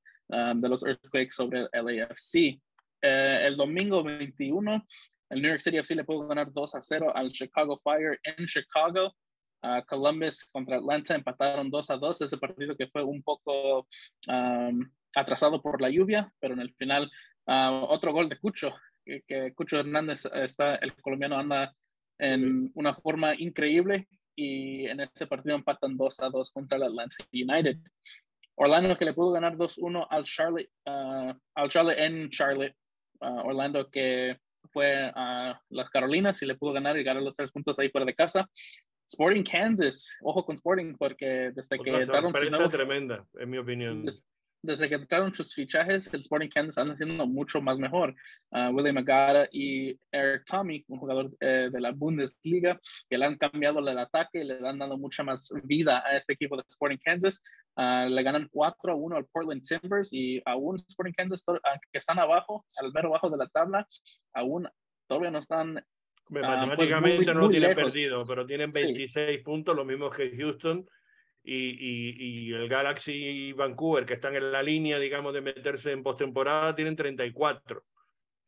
de los Earthquakes sobre el LAFC. Eh, el domingo 21 el New York City FC le pudo ganar 2 a 0 al Chicago Fire en Chicago. Uh, Columbus contra Atlanta empataron 2 a 2. Ese partido que fue un poco um, atrasado por la lluvia, pero en el final uh, otro gol de Cucho, que, que, Cucho Hernández está, el colombiano anda en una forma increíble y en ese partido empatan 2 a 2 contra el Atlanta United. Orlando que le pudo ganar 2-1 al Charlotte, uh, al Charlotte en Charlotte. Orlando que fue a las Carolinas y le pudo ganar y ganar los tres puntos ahí fuera de casa. Sporting Kansas, ojo con Sporting, porque desde que entraron tremenda, en mi opinión. Desde que entraron sus fichajes, el Sporting Kansas anda haciendo mucho más mejor. Uh, William Agara y Eric Tommy, un jugador eh, de la Bundesliga, que le han cambiado el ataque, le han dado mucha más vida a este equipo de Sporting Kansas. Uh, le ganan 4 a 1 al Portland Timbers y aún Sporting Kansas, que están abajo, al mero bajo de la tabla, aún todavía no están. Pues matemáticamente no lo tienen perdido, pero tienen 26 puntos, lo mismo que Houston. Y, y, y, el Galaxy y Vancouver, que están en la línea, digamos, de meterse en postemporada, tienen 34.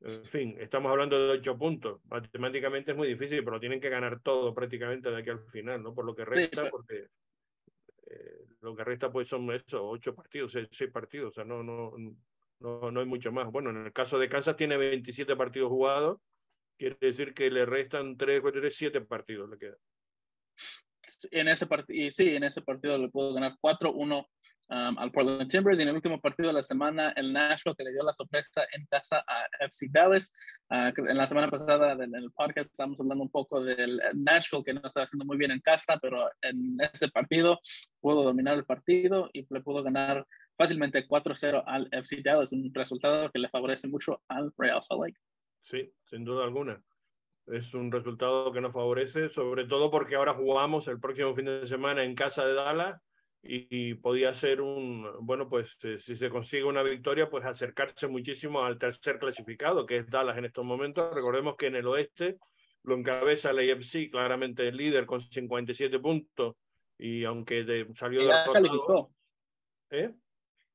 En fin, estamos hablando de 8 puntos. Matemáticamente es muy difícil, pero tienen que ganar todo prácticamente de aquí al final, ¿no? Por lo que resta, porque eh, lo que resta pues son esos ocho partidos, seis, partidos, o sea, no, no, no, no hay mucho más. Bueno, en el caso de Kansas tiene 27 partidos jugados, quiere decir que le restan 3, 4, 3, 7 partidos le quedan. En ese partido, sí, en ese partido le puedo ganar 4-1 um, al Portland Timbers y en el último partido de la semana el Nashville que le dio la sorpresa en casa a FC Dallas. Uh, en la semana pasada en el podcast estábamos hablando un poco del Nashville que no estaba haciendo muy bien en casa, pero en este partido pudo dominar el partido y le pudo ganar fácilmente 4-0 al FC Dallas, un resultado que le favorece mucho al Real Salt Lake. Sí, sin duda alguna. Es un resultado que nos favorece, sobre todo porque ahora jugamos el próximo fin de semana en casa de Dallas y, podía ser un, bueno, pues eh, si se consigue una victoria, pues acercarse muchísimo al tercer clasificado, que es Dallas en estos momentos. Recordemos que en el oeste lo encabeza el AFC, claramente el líder con 57 puntos, y aunque de, salió de ya calificó. ¿Eh?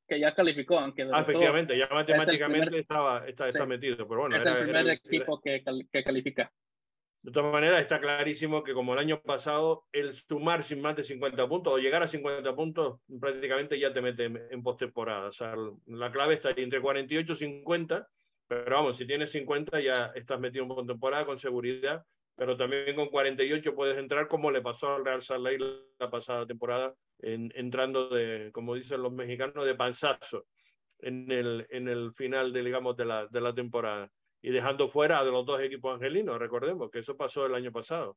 Que ya calificó, aunque ah, efectivamente, ya matemáticamente estaba, está, está, metido, pero bueno. Es el primer equipo que, que califica. De todas maneras, está clarísimo que como el año pasado, el sumar sin más de 50 puntos o llegar a 50 puntos prácticamente ya te mete en postemporada. O sea, la clave está entre 48 y 50, pero vamos, si tienes 50 ya estás metido en postemporada con seguridad, pero también con 48 puedes entrar como le pasó al Real Salt la pasada temporada, en, entrando de, como dicen los mexicanos, de panzazo en el, en el final de, digamos, de la, de la temporada y dejando fuera de los dos equipos angelinos, recordemos que eso pasó el año pasado.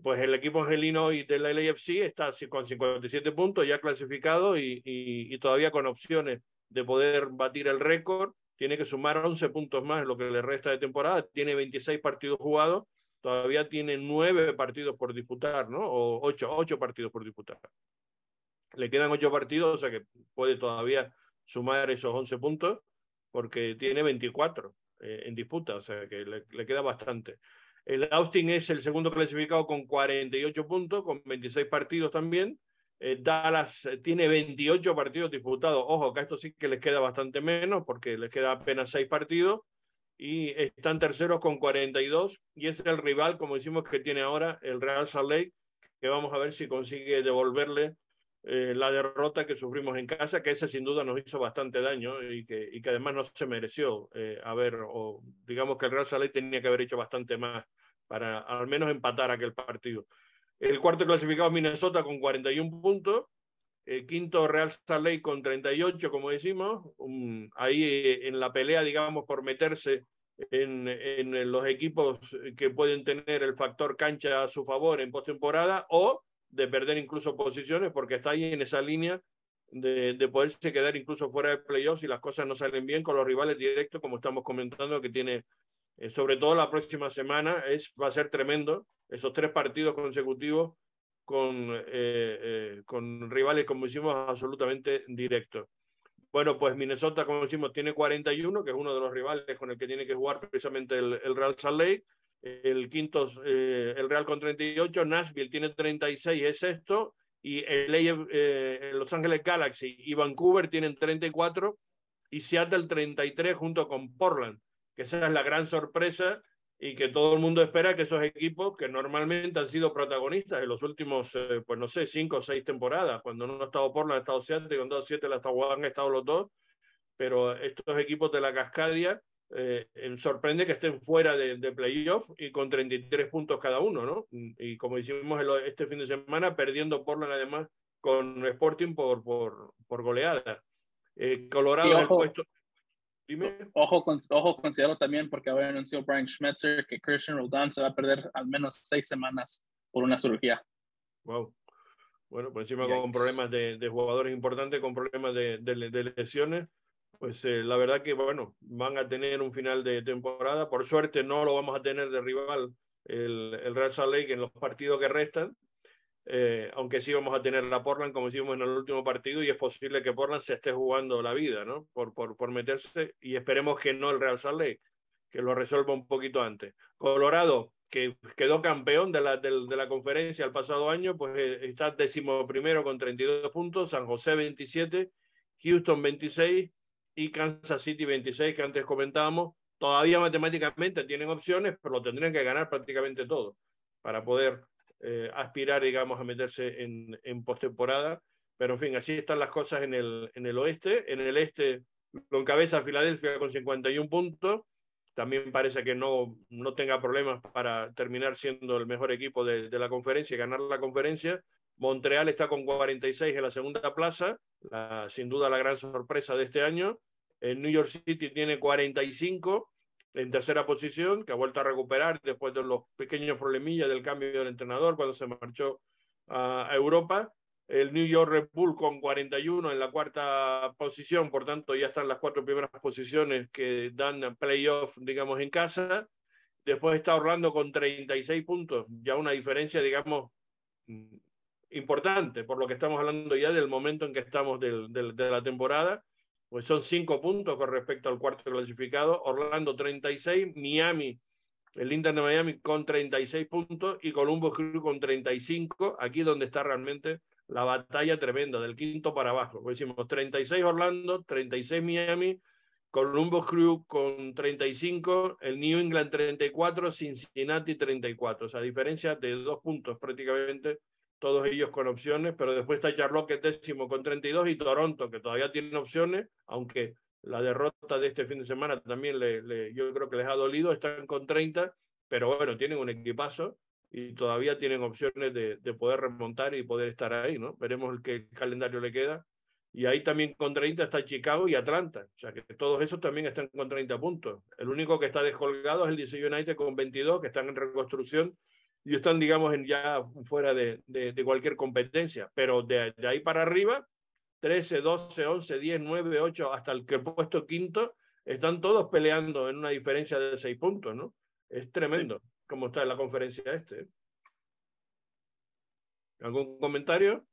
Pues el equipo angelino y del LAFC está con 57 puntos ya clasificado y, y, todavía con opciones de poder batir el récord. Tiene que sumar 11 puntos más lo que le resta de temporada. Tiene 26 partidos jugados. Todavía tiene 9 partidos por disputar, ¿no? O 8, 8 partidos por disputar. Le quedan 8 partidos, o sea que puede todavía sumar esos 11 puntos porque tiene 24 eh, en disputa, o sea que le, queda bastante. El Austin es el segundo clasificado con 48 puntos, con 26 partidos también. Eh, Dallas eh, tiene 28 partidos disputados. Ojo, que esto sí que les queda bastante menos porque les queda apenas 6 partidos. Y están terceros con 42. Y es el rival, como decimos, que tiene ahora el Real Salt Lake, que vamos a ver si consigue devolverle eh, la derrota que sufrimos en casa, que esa sin duda nos hizo bastante daño y que, y que además no se mereció. a ver, o digamos que el Real Lake tenía que haber hecho bastante más para al menos empatar aquel partido. El cuarto clasificado Minnesota con 41 puntos. El quinto Real Lake con 38, como decimos. ahí eh, en la pelea, digamos, por meterse en, en, los equipos que pueden tener el factor cancha a su favor en postemporada o de perder incluso posiciones porque está ahí en esa línea de, de, poderse quedar incluso fuera de playoffs si las cosas no salen bien con los rivales directos, como estamos comentando, que tiene eh, sobre todo la próxima semana, es, va a ser tremendo. Esos tres partidos consecutivos con, eh, eh, con rivales, como decimos, absolutamente directos. Bueno, pues Minnesota, como decimos, tiene 41, que es uno de los rivales con el que tiene que jugar precisamente el, el Real Salt Lake. El quinto, el Real con 38, Nashville tiene 36, es sexto. Y el, Los Ángeles Galaxy y Vancouver tienen 34 y Seattle 33 junto con Portland que esa es la gran sorpresa y que todo el mundo espera que esos equipos que normalmente han sido protagonistas en los últimos, eh, pues no sé, cinco o seis temporadas, cuando no ha estado por ha estado siete, cuando ha estado la han estado los dos, pero estos equipos de la Cascadia eh, sorprende que estén fuera de, de playoff y con 33 puntos cada uno, ¿no? Y como hicimos este fin de semana, perdiendo Portland además con Sporting por, por, por goleada. Eh, Colorado el puesto, Ojo, ojo, considero también porque ahora anunció Brian Schmetzer que Christian Roldan se va a perder al menos seis semanas por una cirugía. Wow. Bueno, por encima con problemas de, de, jugadores importantes, con problemas de, de, lesiones, pues eh, la verdad que, bueno, van a tener un final de temporada. Por suerte no lo vamos a tener de rival el, el Real Salt Lake en los partidos que restan, eh, aunque sí vamos a tener la Portland como hicimos en el último partido y es posible que Portland se esté jugando la vida, ¿no? Por, por, por meterse y esperemos que no el Real Salt Lake, que lo resuelva un poquito antes. Colorado, que quedó campeón de la, de, la conferencia el pasado año, pues eh, está décimo primero con 32 puntos, San José 27, Houston 26 y Kansas City 26, que antes comentábamos. Todavía matemáticamente tienen opciones, pero lo tendrían que ganar prácticamente todo para poder eh, aspirar, digamos, a meterse en, en postemporada. Pero en fin, así están las cosas en el, en el oeste. En el este lo encabeza Filadelfia con 51 puntos. También parece que no, no tenga problemas para terminar siendo el mejor equipo de, de la conferencia y ganar la conferencia. Montreal está con 46 en la segunda plaza, la, sin duda la gran sorpresa de este año. El New York City tiene 45 en tercera posición, que ha vuelto a recuperar después de los pequeños problemillas del cambio del entrenador cuando se marchó a Europa. El New York Red Bull con 41 en la cuarta posición, por tanto ya están las cuatro primeras posiciones que dan playoff, digamos, en casa. Después está Orlando con 36 puntos, ya una diferencia, digamos, importante, por lo que estamos hablando ya del momento en que estamos del, del, de la temporada pues son cinco puntos con respecto al cuarto clasificado. Orlando 36, Miami, el Inter de Miami con 36 puntos y Columbus Crew con 35. Aquí donde está realmente la batalla tremenda, del quinto para abajo. Pues decimos 36 Orlando, 36 Miami, Columbus Crew con 35, el New England 34, Cincinnati 34. O sea, diferencia de dos puntos prácticamente todos ellos con opciones, pero después está Charlotte que décimo con 32 y Toronto que todavía tiene opciones, aunque la derrota de este fin de semana también le, yo creo que les ha dolido, están con 30, pero bueno, tienen un equipazo y todavía tienen opciones de, de poder remontar y poder estar ahí, ¿no? Veremos que calendario le queda. Y ahí también con 30 está Chicago y Atlanta. O sea que todos esos también están con 30 puntos. El único que está descolgado es el DC United con 22, que están en reconstrucción y están, digamos, ya fuera de, de, cualquier competencia. Pero de, ahí para arriba, 13, 12, 11, 10, 9, 8, hasta el que puesto quinto, están todos peleando en una diferencia de 6 puntos, ¿no? Es tremendo como está en la conferencia este. ¿Algún comentario?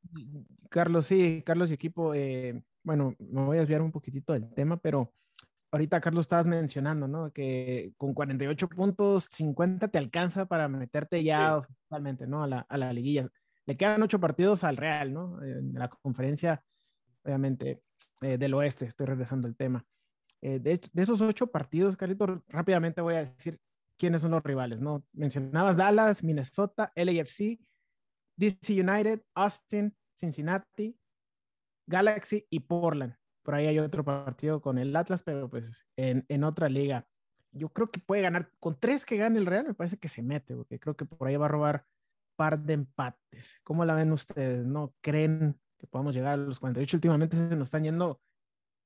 Carlos, sí, Carlos y equipo, eh, bueno, me voy a desviar un poquitito del tema, pero ahorita Carlos estabas mencionando, ¿no? Que con 48 puntos, 50 te alcanza para meterte ya totalmente, ¿no? A la, a la liguilla. Le quedan ocho partidos al Real, ¿no? En la conferencia, obviamente, eh, del oeste, estoy regresando al tema. Eh, de, de, esos ocho partidos, Carlito, rápidamente voy a decir quiénes son los rivales, ¿no? Mencionabas Dallas, Minnesota, LAFC, DC United, Austin, Cincinnati, Galaxy y Portland por ahí hay otro partido con el Atlas, pero pues en, en, otra liga. Yo creo que puede ganar, con tres que gane el Real, me parece que se mete, porque creo que por ahí va a robar par de empates. ¿Cómo la ven ustedes? ¿No creen que podamos llegar a los 48? Últimamente se nos están yendo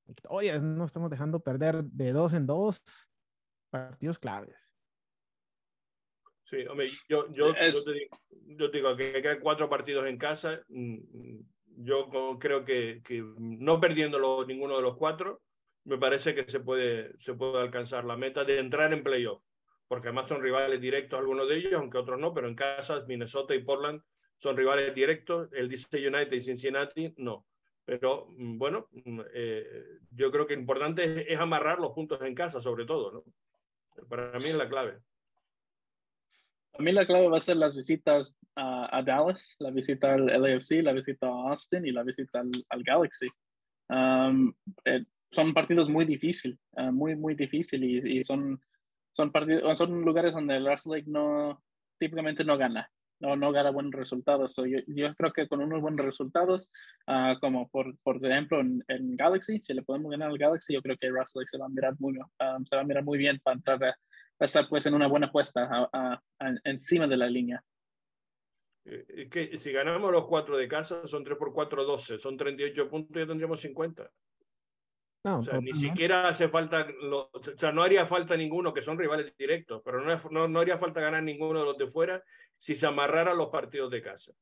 victorias, no estamos dejando perder de dos en dos partidos claves. Sí, hombre, yo, yo, yo, te digo, yo, te digo, que hay cuatro partidos en casa. Yo creo que, que, no perdiéndolo ninguno de los cuatro, me parece que se puede, se puede alcanzar la meta de entrar en playoff, porque además son rivales directos algunos de ellos, aunque otros no, pero en casa Minnesota y Portland son rivales directos, el DC United y Cincinnati no. Pero mm, bueno, mm, eh, yo creo que importante es, es, amarrar los puntos en casa, sobre todo, ¿no? Para mí es la clave. A mí la clave va a ser las visitas a, Dallas, la visita al LAFC, la visita a Austin y la visita al, Galaxy. Um, eh, son partidos muy difíciles, uh, muy, muy difíciles y, son, son, partidos, son lugares donde el Lake no, típicamente no gana, no, no gana buenos resultados. yo, yo, creo que con unos buenos resultados, uh, como por, por ejemplo en, Galaxy, si le podemos ganar al Galaxy, yo creo que Russell se va a mirar muy, um, se va a mirar muy bien para entrar a, estar pues en una buena puesta encima de la línea. Eh, que si ganamos los cuatro de casa, son 3 por 4, 12, son 38 puntos y ya tendríamos 50. No, o sea, ni siquiera hace falta, o sea, no haría falta ninguno, que son rivales directos, pero no, no, no, haría falta ganar ninguno de los de fuera si se amarraran los partidos de casa,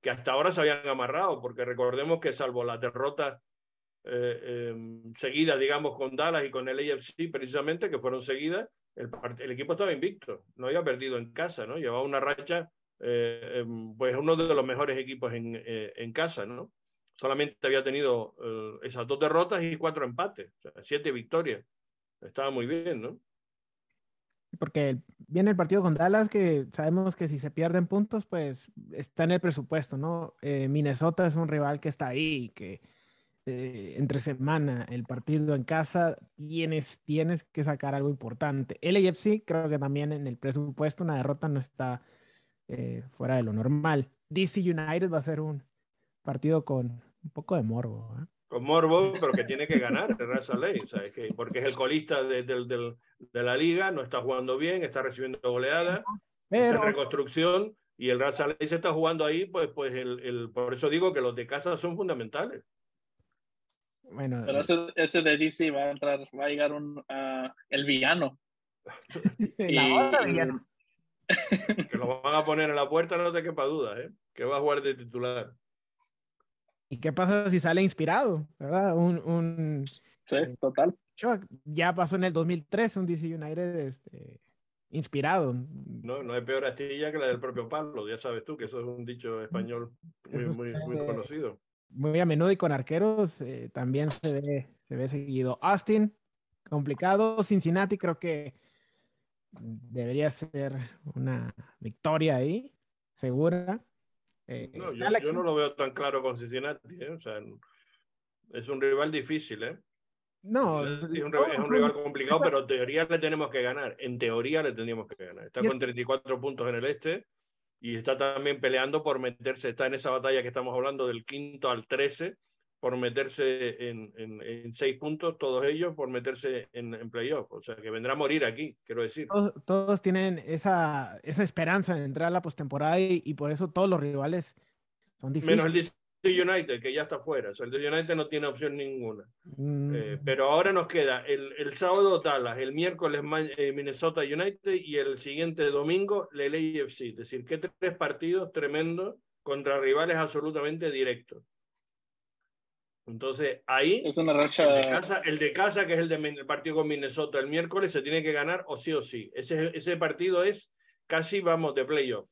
que hasta ahora se habían amarrado, porque recordemos que salvo las derrotas eh, em, seguidas, digamos, con Dallas y con el AFC, precisamente, que fueron seguidas, el, el, equipo estaba invicto, no había perdido en casa, ¿no? Llevaba una racha, eh, em, pues uno de los mejores equipos en, eh, en casa, ¿no? Solamente había tenido eh, esas dos derrotas y cuatro empates, o sea, siete victorias. Estaba muy bien, ¿no? Porque viene el partido con Dallas, que sabemos que si se pierden puntos, pues está en el presupuesto, ¿no? Minnesota es un rival que está ahí, que eh, entre semana el partido en casa, tienes, tienes que sacar algo importante. El AFC creo que también en el presupuesto una derrota no está eh, fuera de lo normal. DC United va a ser un partido con un poco de morbo. ¿eh? Con morbo, pero que tiene que ganar Raza Ley, que, porque es el colista de, de, la liga, no está jugando bien, está recibiendo goleadas, está en reconstrucción y el Raza Ley se está jugando ahí, pues, pues el, el, por eso digo que los de casa son fundamentales. Bueno, Pero ese, ese, de DC va a entrar, va a llegar un, uh, el villano. La villano. que lo van a poner en la puerta, no te quepa duda, ¿eh? que va a jugar de titular. ¿Y qué pasa si sale inspirado? ¿Verdad? Un, un... Sí, total. Ya pasó en el 2003 un DC United este, inspirado. No, no es peor astilla que la del propio Pablo, ya sabes tú que eso es un dicho español muy, muy, muy conocido muy a menudo y con arqueros eh, también se ve, se ve seguido. Austin, complicado. Cincinnati creo que debería ser una victoria ahí, segura. Eh, no, yo, no lo veo tan claro con Cincinnati. ¿eh? O sea, es un rival difícil, ¿eh? No, es un, es un rival complicado, pero en teoría le tenemos que ganar. En teoría le tendríamos que ganar. Está con 34 puntos en el este y está también peleando por meterse, está en esa batalla que estamos hablando del quinto al trece, por meterse en, en, seis puntos, todos ellos por meterse en, en playoff. O sea, que vendrá a morir aquí, quiero decir. Todos, tienen esa, esa esperanza de entrar a la postemporada y, y, por eso todos los rivales son difíciles. Menos el United, que ya está fuera. O sea, el United no tiene opción ninguna. Mm, Eh, pero ahora nos queda el, el sábado Dallas, el miércoles Ma- eh, Minnesota United y el siguiente domingo el AFC. Es decir, que tres partidos tremendos contra rivales absolutamente directos. Entonces, ahí Es una el de, racha. casa, el de casa, que es el, de, el partido con Minnesota el miércoles, se tiene que ganar o sí o sí. Ese, ese partido es casi, vamos, de playoff,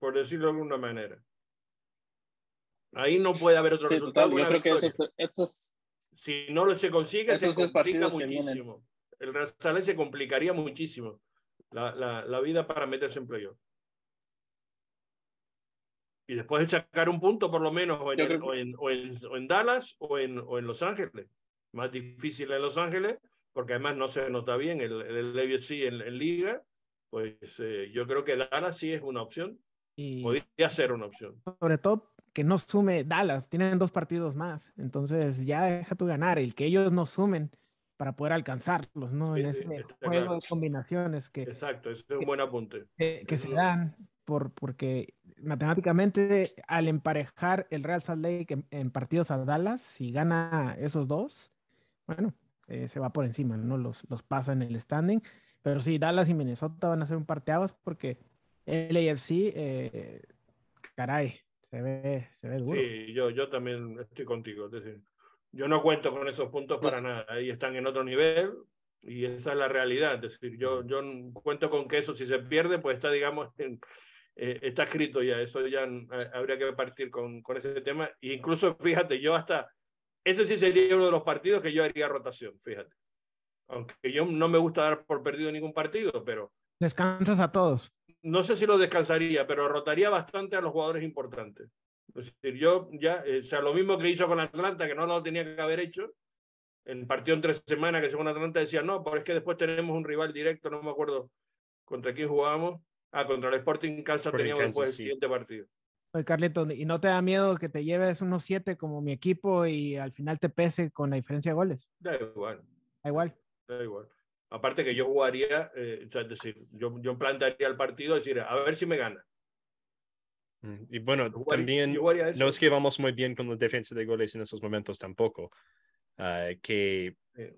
por decirlo de alguna manera. Ahí no puede haber otro Sí, resultado. total. Yo creo que esos, esos, Si no lo se consigue, se complica muchísimo. El Real se complicaría muchísimo la, la, la vida para meterse en playoff. Y después de sacar un punto, por lo menos, o en, el- o en, o en, o en Dallas o en, o en Los Ángeles. Más difícil en Los Ángeles, porque además no se nota bien el, el LAFC en, en Liga. Pues eh, yo creo que Dallas sí es una opción. y Podría ser una opción. sobre todo que no sume Dallas, tienen dos partidos más, entonces ya deja tu ganar, el que ellos no sumen para poder alcanzarlos, ¿no? En Sí, sí, ese juego claro. de combinaciones que, Exacto, ese es un buen apunte. que, que se dan por, porque matemáticamente al emparejar el Real Salt Lake en, en partidos a Dallas, si gana esos dos, bueno, eh, se va por encima, ¿no? Los, los pasa en el standing, pero sí, Dallas y Minnesota van a ser un parteaguas porque el AFC, eh, caray, se ve, se ve duro. Sí, yo, yo también estoy contigo. Es decir, yo no cuento con esos puntos para Pues- nada. Ahí están en otro nivel y esa es la realidad. Es decir, yo, yo cuento con que eso, si se pierde, pues está, digamos, en- eh, está escrito ya. Eso ya habría que partir con, con ese tema. E incluso, fíjate, yo hasta, ese sí sería uno de los partidos que yo haría rotación, fíjate. Aunque yo no me gusta dar por perdido ningún partido, pero Descansas a todos. No sé si lo descansaría, pero rotaría bastante a los jugadores importantes. Es decir, yo ya, eh, o sea, lo mismo que hizo con Atlanta, que no lo tenía que haber hecho, en partido en tres semanas, que según Atlanta decía, no, pero es que después tenemos un rival directo, no me acuerdo contra quién jugábamos. Ah, contra el Sporting Kansas teníamos después el sí. siguiente partido. Oye, Carlito, ¿y no te da miedo que te lleves unos siete como mi equipo y al final te pese con la diferencia de goles? Da igual, Da igual. da igual. Aparte que yo jugaría, eh, o sea, es decir, yo, yo plantearía el partido, decir, a ver si me gana. Mm, Y bueno, Yo jugaría- también yo jugaría eso. no es que vamos muy bien con la defensa de goles en esos momentos tampoco. Ah, que Eh,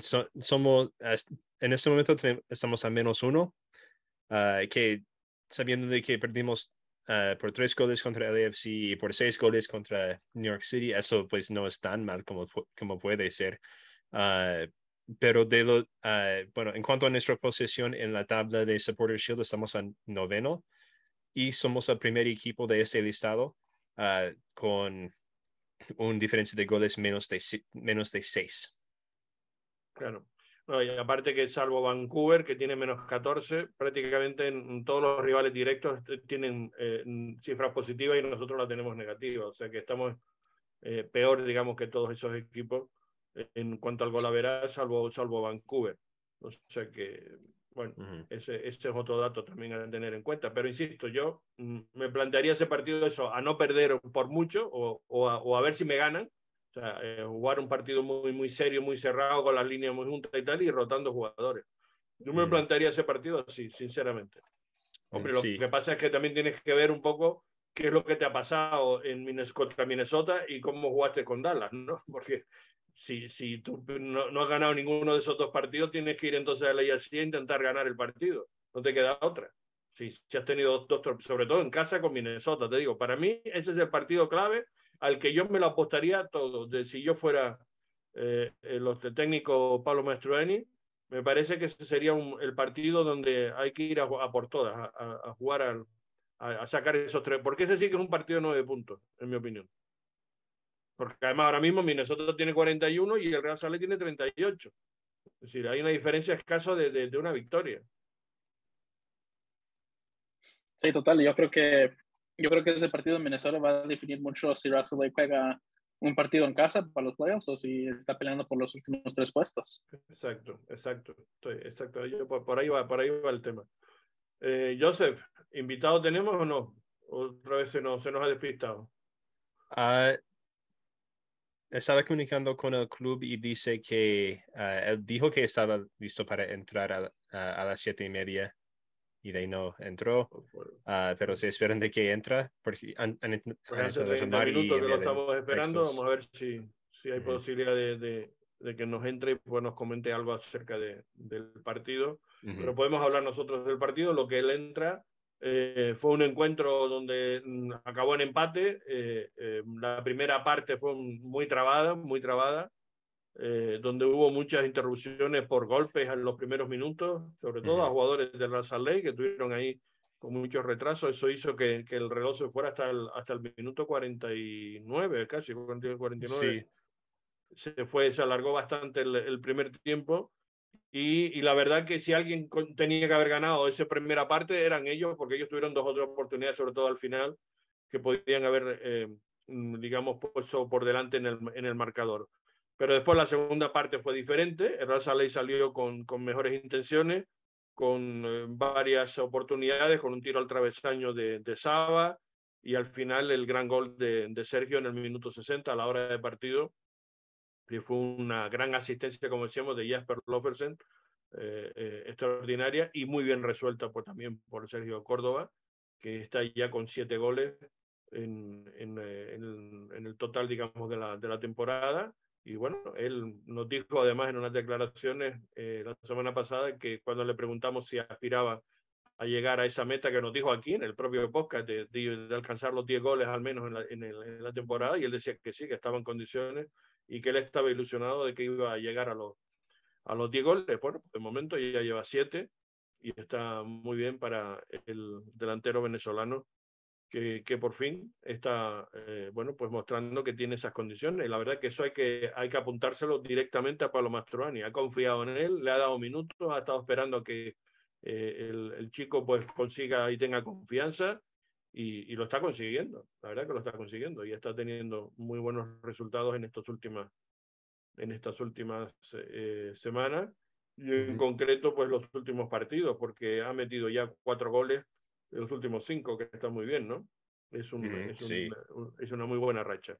so- somos, est- en este momento estamos a menos uno, ah, que sabiendo de que perdimos ah, por tres goles contra el AFC y por seis goles contra New York City, eso pues no es tan mal como, como puede ser. Ah, pero de lo, ah, bueno, en cuanto a nuestra posesión en la tabla de Supporter Shield, estamos a noveno y somos el primer equipo de ese listado ah, con un diferencia de goles menos de, menos de seis. Claro. No, y aparte que salvo Vancouver, que tiene menos 14, prácticamente en, todos los rivales directos eh, tienen eh, cifras positivas y nosotros la tenemos negativa. O sea que estamos eh, peor, digamos, que todos esos equipos en cuanto al gol a veras, salvo, salvo Vancouver. O sea que, bueno, Ujú. ese, ese es otro dato también a tener en cuenta. Pero insisto, yo mm, me plantearía ese partido eso, a no perder por mucho o, o, a, o a ver si me ganan. O sea, eh, jugar un partido muy, muy serio, muy cerrado, con las líneas muy juntas y tal, y rotando jugadores. Yo me Mm. plantearía ese partido así, sinceramente. Hombre, lo Sí. que pasa es que también tienes que ver un poco qué es lo que te ha pasado en Minnesota, Minnesota y cómo jugaste con Dallas, ¿no? Porque si, si tú no, no has ganado ninguno de esos dos partidos, tienes que ir entonces a la IAC a intentar ganar el partido. No te queda otra. Si, si has tenido dos, dos, sobre todo en casa con Minnesota, te digo, para mí ese es el partido clave al que yo me lo apostaría todo. De, si yo fuera eh, el, el técnico Pablo Mastroeni, me parece que ese sería un, el partido donde hay que ir a, a por todas, a, a, jugar a, a, sacar esos tres, porque ese sí que es un partido de nueve puntos, en mi opinión. Porque además ahora mismo Minnesota tiene 41 y el Real Sale tiene 38. Es decir, hay una diferencia escasa de, de, de una victoria. Sí, total. Yo creo que yo creo que ese partido en Minnesota va a definir mucho si Russell Lake juega un partido en casa para los playoffs o si está peleando por los últimos tres puestos. Exacto, exacto. Estoy, exacto. Yo, por, por, ahí va, por ahí va el tema. Eh, Joseph, ¿invitado tenemos o no? Otra vez se nos, se nos ha despistado. Uh, estaba comunicando con el club y dice que uh, él dijo que estaba listo para entrar a, a, a las siete y media y de ahí no entró, uh, pero se esperan de que entra, porque han, han, pues hace 30 minutos que lo estamos esperando, vamos a ver si, si hay uh -huh. posibilidad de, de, de, que nos entre y pues nos comente algo acerca de, del partido, uh -huh. pero podemos hablar nosotros del partido, lo que él entra eh, fue un encuentro donde mm, acabó en empate. Eh, eh, la primera parte fue muy trabada, muy trabada, eh, donde hubo muchas interrupciones por golpes en los primeros minutos, sobre todo a jugadores del Real que estuvieron ahí con muchos retrasos. Eso hizo que, que, el reloj se fuera hasta el, hasta el minuto 49, casi 49. Sí. Se fue, se alargó bastante el, el primer tiempo y, la verdad que si alguien tenía que haber ganado esa primera parte eran ellos, porque ellos tuvieron dos otras oportunidades, sobre todo al final, que podían haber, eh, digamos, puesto por delante en el, en el marcador. Pero después la segunda parte fue diferente. El salió con, con mejores intenciones, con eh, varias oportunidades, con un tiro al travesaño de, de Saba y al final el gran gol de, de Sergio en el minuto 60 a la hora de partido que fue una gran asistencia, como decíamos, de Jasper Lofersen, eh, eh, extraordinaria y muy bien resuelta por, también por Sergio Córdoba, que está ya con siete goles en, en, eh, en, en el total, digamos, de la, de la, temporada. Y bueno, él nos dijo además en unas declaraciones eh, la semana pasada que cuando le preguntamos si aspiraba a llegar a esa meta que nos dijo aquí en el propio podcast de, de, de alcanzar los 10 goles al menos en la, en, el, en la temporada, y él decía que sí, que estaba en condiciones y que él estaba ilusionado de que iba a llegar a los, a los 10 goles. Bueno, de momento ya lleva 7 y está muy bien para el delantero venezolano que, que por fin está, eh, bueno, pues mostrando que tiene esas condiciones. Y la verdad que eso hay que, hay que apuntárselo directamente a Pablo Mastroani. Ha confiado en él, le ha dado minutos, ha estado esperando que eh, el, el chico pues consiga y tenga confianza y, y, lo está consiguiendo, la verdad que lo está consiguiendo y está teniendo muy buenos resultados en, estos últimas, en estas últimas eh, semanas y en concreto pues los últimos partidos porque ha metido ya cuatro goles en los últimos cinco que está muy bien, ¿no? Es, un, es, un, sí. es una muy buena racha.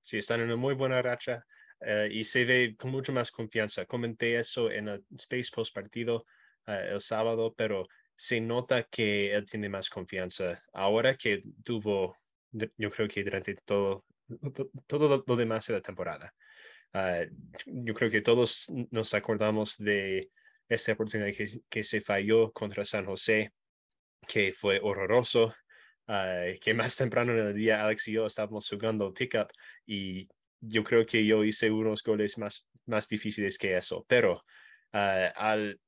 Sí, están en una muy buena racha uh, y se ve con mucha más confianza. Comenté eso en el Space Post partido uh, el sábado, pero se nota que él tiene más confianza ahora que tuvo, yo creo que durante todo, todo lo demás de la temporada. Uh, yo creo que todos nos acordamos de esta oportunidad que, que, se falló contra San José, que fue horroroso, uh, que más temprano en el día Alex y yo estábamos jugando pickup y yo creo que yo hice unos goles más, más difíciles que eso, pero uh, al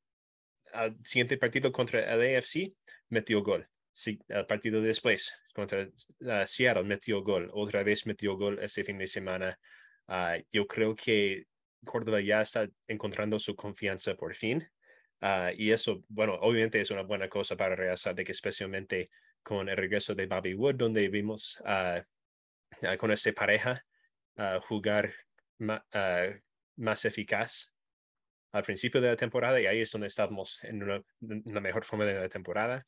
al siguiente partido contra el AFC metió gol. Sí, el partido después contra uh, Seattle metió gol. Otra vez metió gol ese fin de semana. Uh, yo creo que Córdoba ya está encontrando su confianza por fin. Uh, y eso, bueno, obviamente es una buena cosa para Real de que especialmente con el regreso de Bobby Wood, donde vimos con esta pareja jugar más eficaz al principio de la temporada y ahí es donde estamos en una, una mejor forma de la temporada.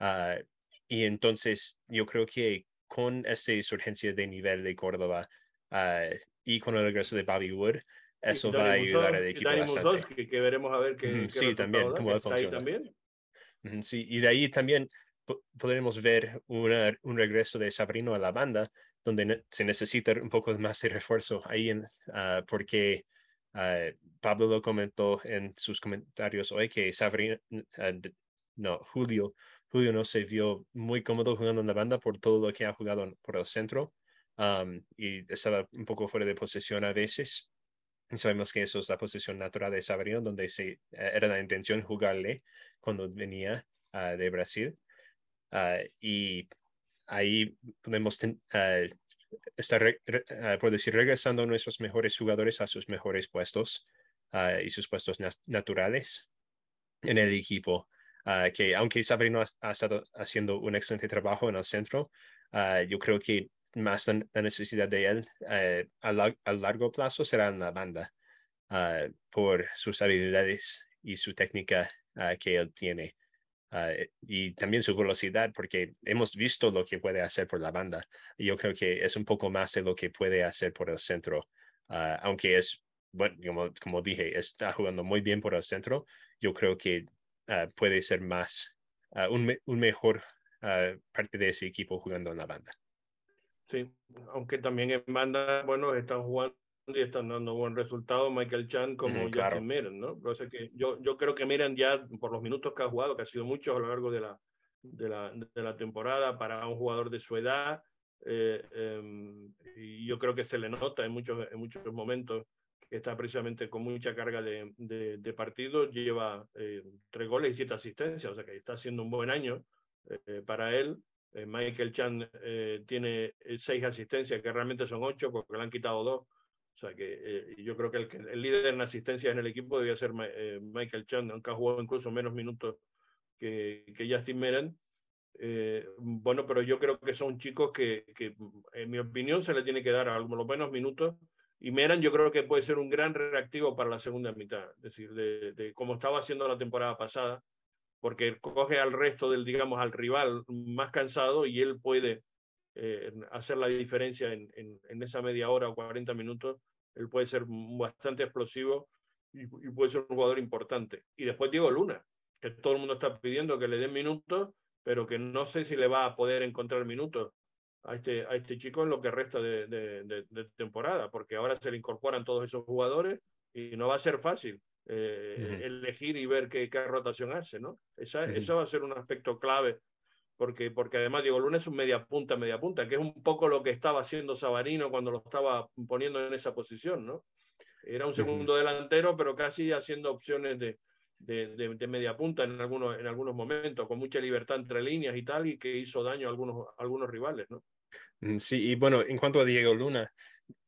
Uh, y entonces yo creo que con esta insurgencia de nivel de Córdoba uh, y con el regreso de Bobby Wood, eso va a ayudar al equipo bastante. que, que, veremos a ver qué, mm, qué Sí, también, cómo funciona. También. Mm, sí, y de ahí también podremos ver una, un regreso de Sabrino a la banda, donde ne se necesita un poco más de refuerzo ahí, en, uh, porque Uh, Pablo lo comentó en sus comentarios hoy que Sabrina, uh, no, Julio, Julio no se vio muy cómodo jugando en la banda por todo lo que ha jugado por el centro y estaba un poco fuera de posesión a veces. Sabemos que eso es la posición natural de Sabrino, donde se, uh, era la intención jugarle cuando venía de Brasil. y ahí podemos está, uh, por decir, regresando a nuestros mejores jugadores a sus mejores puestos uh, y sus puestos na naturales en el equipo. Uh, que aunque Sabrino ha, ha, estado haciendo un excelente trabajo en el centro, yo creo que más la necesidad de él a, la, a, largo plazo será en la banda por sus habilidades y su técnica que él tiene. Uh, y también su velocidad, porque hemos visto lo que puede hacer por la banda. Y yo creo que es un poco más de lo que puede hacer por el centro, uh, aunque es, bueno, como, como, dije, está jugando muy bien por el centro. Yo creo que uh, puede ser más un, un, mejor parte de ese equipo jugando en la banda. Sí, aunque también en banda, bueno, están jugando y están dando buen resultado Michael Chan como mm, Justin Miran, ¿no? que yo, yo creo que Miran ya por los minutos que ha jugado, que ha sido mucho a lo largo de la, de la, de la temporada para un jugador de su edad, eh, em, y yo creo que se le nota en muchos, en muchos momentos que está precisamente con mucha carga de, de, partido, lleva eh, tres goles y siete asistencias, o sea que está haciendo un buen año eh, para él. Michael Chan tiene seis asistencias, que realmente son ocho, porque le han quitado dos. O sea que yo creo que el, el, líder en asistencias en el equipo debía ser Michael Chan, aunque ha jugado incluso menos minutos que, que Justin Meren. Eh, bueno, pero yo creo que son chicos que, que, en mi opinión, se le tiene que dar algunos menos minutos. Y Meran yo creo que puede ser un gran reactivo para la segunda mitad, es decir, de, de como estaba haciendo la temporada pasada, porque coge al resto del, digamos, al rival más cansado y él puede eh, hacer la diferencia en, en, en, esa media hora o 40 minutos. Él puede ser bastante explosivo y, y puede ser un jugador importante. Y después Diego Luna, que todo el mundo está pidiendo que le den minutos, pero que no sé si le va a poder encontrar minutos a este, a este chico en lo que resta de, de, temporada, porque ahora se le incorporan todos esos jugadores y no va a ser fácil eh, elegir y ver qué, qué, rotación hace, ¿no? Esa, Eso va a ser un aspecto clave, porque, porque además Diego Luna es un media punta, media punta, que es un poco lo que estaba haciendo Sabarino cuando lo estaba poniendo en esa posición, ¿no? Era un segundo delantero, pero casi haciendo opciones de, de, de, media punta en algunos, en algunos momentos, con mucha libertad entre líneas y tal, y que hizo daño a algunos, algunos rivales, ¿no? Mm, sí, y bueno, en cuanto a Diego Luna,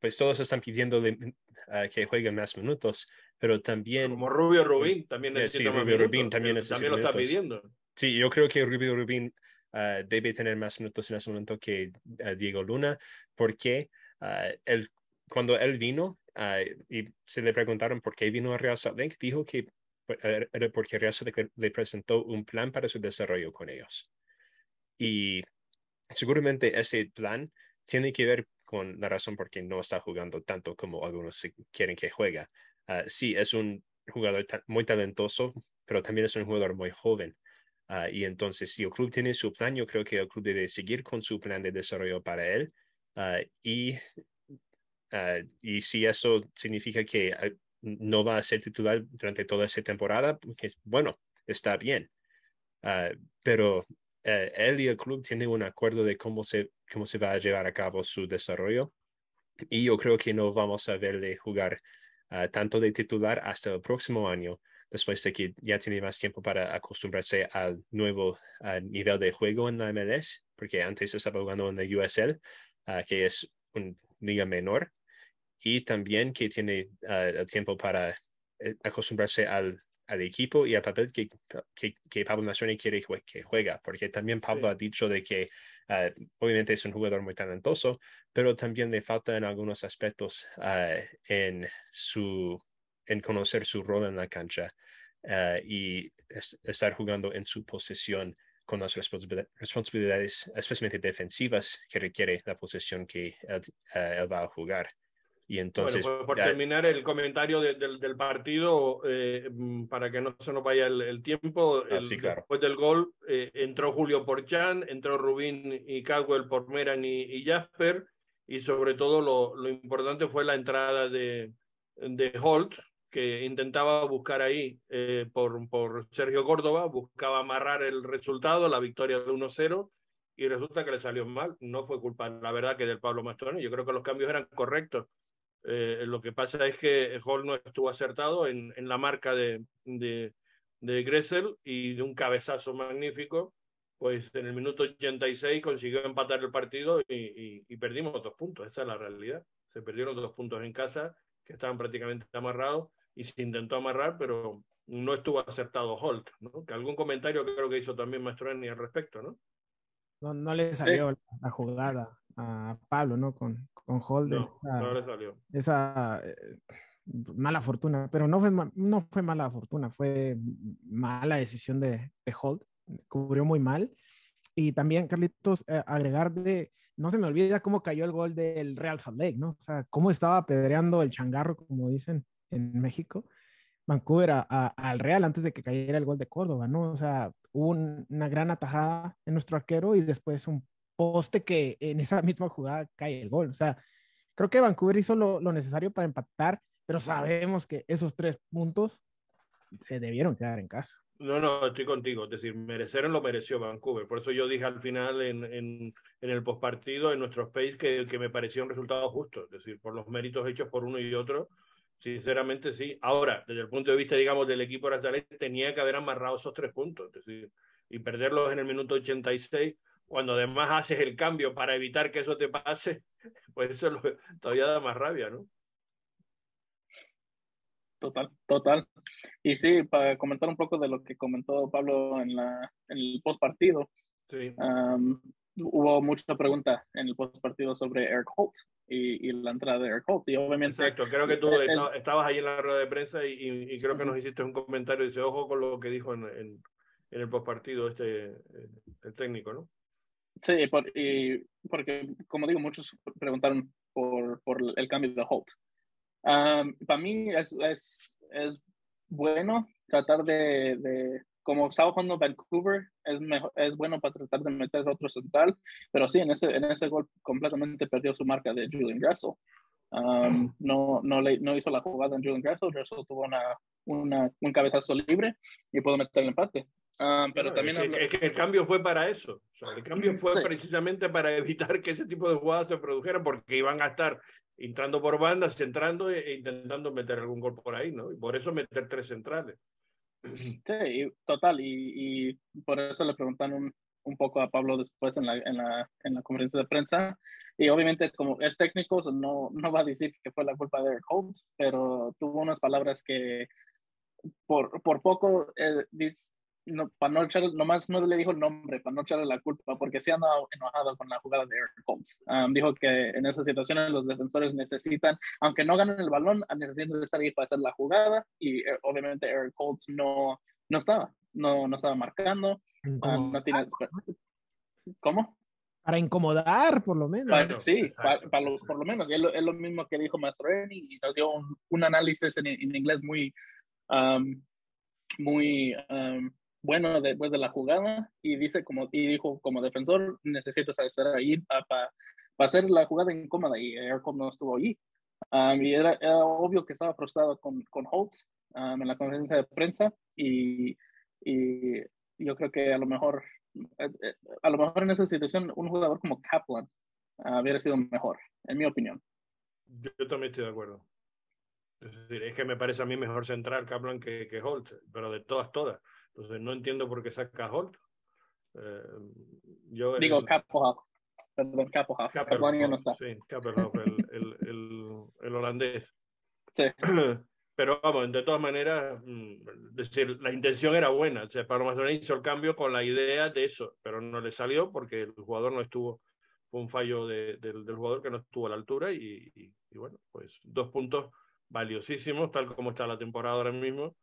pues todos están pidiendo uh, que juegue más minutos, pero también... Como Rubio Rubín también necesita sí, Rubio Rubín también, necesita también lo está pidiendo. Sí, yo creo que Rubio Rubín uh, debe tener más minutos en ese momento que uh, Diego Luna, porque él, cuando él vino y se le preguntaron por qué vino a Real Salt Lake, dijo que era porque Real le presentó un plan para su desarrollo con ellos. Y seguramente ese plan tiene que ver con la razón por qué no está jugando tanto como algunos quieren que juegue. Uh, sí, es un jugador muy talentoso, pero también es un jugador muy joven. Uh, y entonces, si el club tiene su plan, yo creo que el club debe seguir con su plan de desarrollo para él. Uh, y, y si eso significa que no va a ser titular durante toda esa temporada, porque bueno, está bien. Pero eh, él y el club tienen un acuerdo de cómo se, cómo se va a llevar a cabo su desarrollo. Y yo creo que no vamos a verle jugar tanto de titular hasta el próximo año, después de que ya tiene más tiempo para acostumbrarse al nuevo ah, nivel de juego en la MLS, porque antes estaba jugando en la USL, que es un liga menor y también que tiene uh, el tiempo para eh, acostumbrarse al, al, equipo y al papel que, que, que Pablo Mastroni quiere que juega, porque también Pablo ha dicho de que uh, obviamente es un jugador muy talentoso, pero también le falta en algunos aspectos uh, en, su, en conocer su rol en la cancha y es, estar jugando en su posición con las responsabilidades, especialmente defensivas, que requiere la posición que él, él va a jugar. Y entonces, bueno, por, terminar el comentario del partido, eh, para que no se nos vaya el, tiempo, ah, después del gol eh, entró Julio por Chan, entró Rubín y Cagwell por Meran y, Jasper, y sobre todo lo, lo, importante fue la entrada de, de Holt, que intentaba buscar ahí eh, por, por Sergio Córdoba, buscaba amarrar el resultado, la victoria de 1-0, y resulta que le salió mal. No fue culpa, la verdad, que del Pablo Mastroni. Yo creo que los cambios eran correctos eh, lo que pasa es que Hall no estuvo acertado en, en la marca de, de, de, Gressel y de un cabezazo magnífico, pues en el minuto 86 consiguió empatar el partido y, y, perdimos dos puntos. Esa es la realidad. Se perdieron dos puntos en casa que estaban prácticamente amarrados y se intentó amarrar, pero no estuvo acertado Holt. ¿no? Que algún comentario creo que hizo también Mastroni al respecto, ¿no? No, no le salió la jugada a Pablo, ¿no? Con, con Holden. No, no le salió. Esa eh, mala fortuna, pero no fue, no fue mala fortuna, fue mala decisión de, de Holt, cubrió muy mal. Y también, Carlitos, eh, agregar de, no se me olvida cómo cayó el gol del Real Salt Lake, ¿no? O sea, cómo estaba pedreando el changarro, como dicen en México. Vancouver al Real antes de que cayera el gol de Córdoba, ¿no? O sea, hubo una gran atajada en nuestro arquero y después un poste que en esa misma jugada cae el gol. O sea, creo que Vancouver hizo lo, lo necesario para empatar, pero sabemos que esos tres puntos se debieron quedar en casa. No, no, estoy contigo. Es decir, merecer lo mereció Vancouver. Por eso yo dije al final en, en, en el postpartido, en nuestro space, que, que me parecía un resultado justo. Es decir, por los méritos hechos por uno y otro, sinceramente sí. Ahora, desde el punto de vista, digamos, del equipo brasileño, tenía que haber amarrado esos tres puntos. Es decir, y perderlos en el minuto 86, cuando además haces el cambio para evitar que eso te pase, pues eso lo, todavía da más rabia, ¿no? Total, total. Y sí, para comentar un poco de lo que comentó Pablo en, la, en el post partido, sí. um, hubo mucha pregunta en el post partido sobre Eric Holt y, y, la entrada de Eric Holt. Y obviamente. Exacto, creo que tú el, estabas ahí en la rueda de prensa y, y, y creo que nos hiciste un comentario dice: Ojo con lo que dijo en, en, en el post partido este, el técnico, ¿no? Sí, por, y porque, como digo, muchos preguntaron por, por el cambio de Holt. Um, para mí es, es, es, bueno tratar de, de, como estaba jugando Vancouver, es, mejor, es bueno para tratar de meter otro central, pero sí, en ese, en ese gol completamente perdió su marca de Julian Gressel. Um, no, no, le, no hizo la jugada en Julian Gressel, Gressel tuvo una, una, un cabezazo libre y pudo meter el empate. Um, pero no, también es, que, es, que, el cambio fue para eso. O sea, el cambio fue sí. precisamente para evitar que ese tipo de jugadas se produjeran porque iban a estar entrando por bandas, centrando e intentando meter algún gol por ahí, ¿no? Y por eso meter tres centrales. Sí, total. Y, y por eso le preguntaron un, un, poco a Pablo después en la, en, la, en la conferencia de prensa. Y obviamente, como es técnico, no, no va a decir que fue la culpa de Eric Holt, pero tuvo unas palabras que por, por poco eh, no, para no echarle, nomás no le dijo el nombre, para no echarle la culpa, porque se anda enojado con la jugada de Eric Holtz. Um, dijo que en esas situaciones los defensores necesitan, aunque no ganen el balón, necesitan estar ahí para hacer la jugada y eh, obviamente Eric Holtz no, no estaba, no, no estaba marcando. No tiene, ¿Cómo? Para incomodar, por lo menos. Para, sí, para, para lo, por lo menos. Y es lo, es lo, mismo que dijo Mastroeni y nos dio un, un análisis en, en, inglés muy, um, muy bueno después de la jugada y dice como y dijo como defensor necesitas estar ahí para, para, para hacer la jugada incómoda y Aircom no estuvo ahí. Um, y era, era, obvio que estaba frustrado con, con Holt um, en la conferencia de prensa y, y yo creo que a lo mejor a lo mejor en esa situación un jugador como Kaplan uh, hubiera sido mejor en mi opinión. Yo, yo también estoy de acuerdo. Es decir, es que me parece a mí mejor central Kaplan que, que Holt, pero de todas, todas. Entonces no entiendo por qué saca Holt. Eh, yo, Digo, el, Capo Perdón, Capo no está. Sí, Kapelhoff, el, el, el, el, holandés. Sí. Pero vamos, de todas maneras, es decir, la intención era buena. O sea, Pablo Mazzorini hizo el cambio con la idea de eso, pero no le salió porque el jugador no estuvo, fue un fallo de, de, del jugador que no estuvo a la altura y, y, y bueno, pues dos puntos valiosísimos, tal como está la temporada ahora mismo,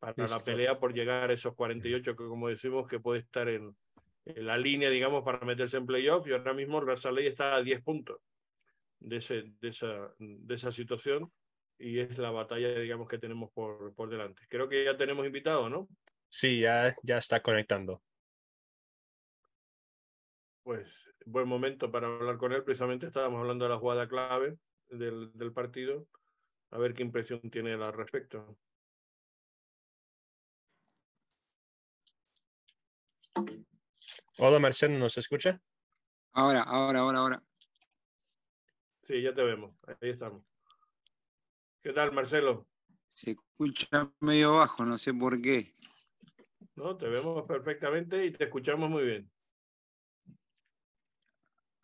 para sí, la pelea por llegar a esos 48 que como decimos que puede estar en, en la línea, digamos, para meterse en playoff y ahora mismo el Real Ley está a 10 puntos de, ese, de, esa, de esa situación y es la batalla, digamos, que tenemos por, por delante. Creo que ya tenemos invitado, ¿no? Sí, ya, ya está conectando. Pues buen momento para hablar con él. Precisamente estábamos hablando de la jugada clave del, del partido. A ver qué impresión tiene al respecto. Hola Marcelo, ¿nos escucha? Ahora, ahora, ahora, ahora. Sí, ya te vemos. Ahí estamos. ¿Qué tal, Marcelo? Se escucha medio bajo, no sé por qué. No, te vemos perfectamente y te escuchamos muy bien.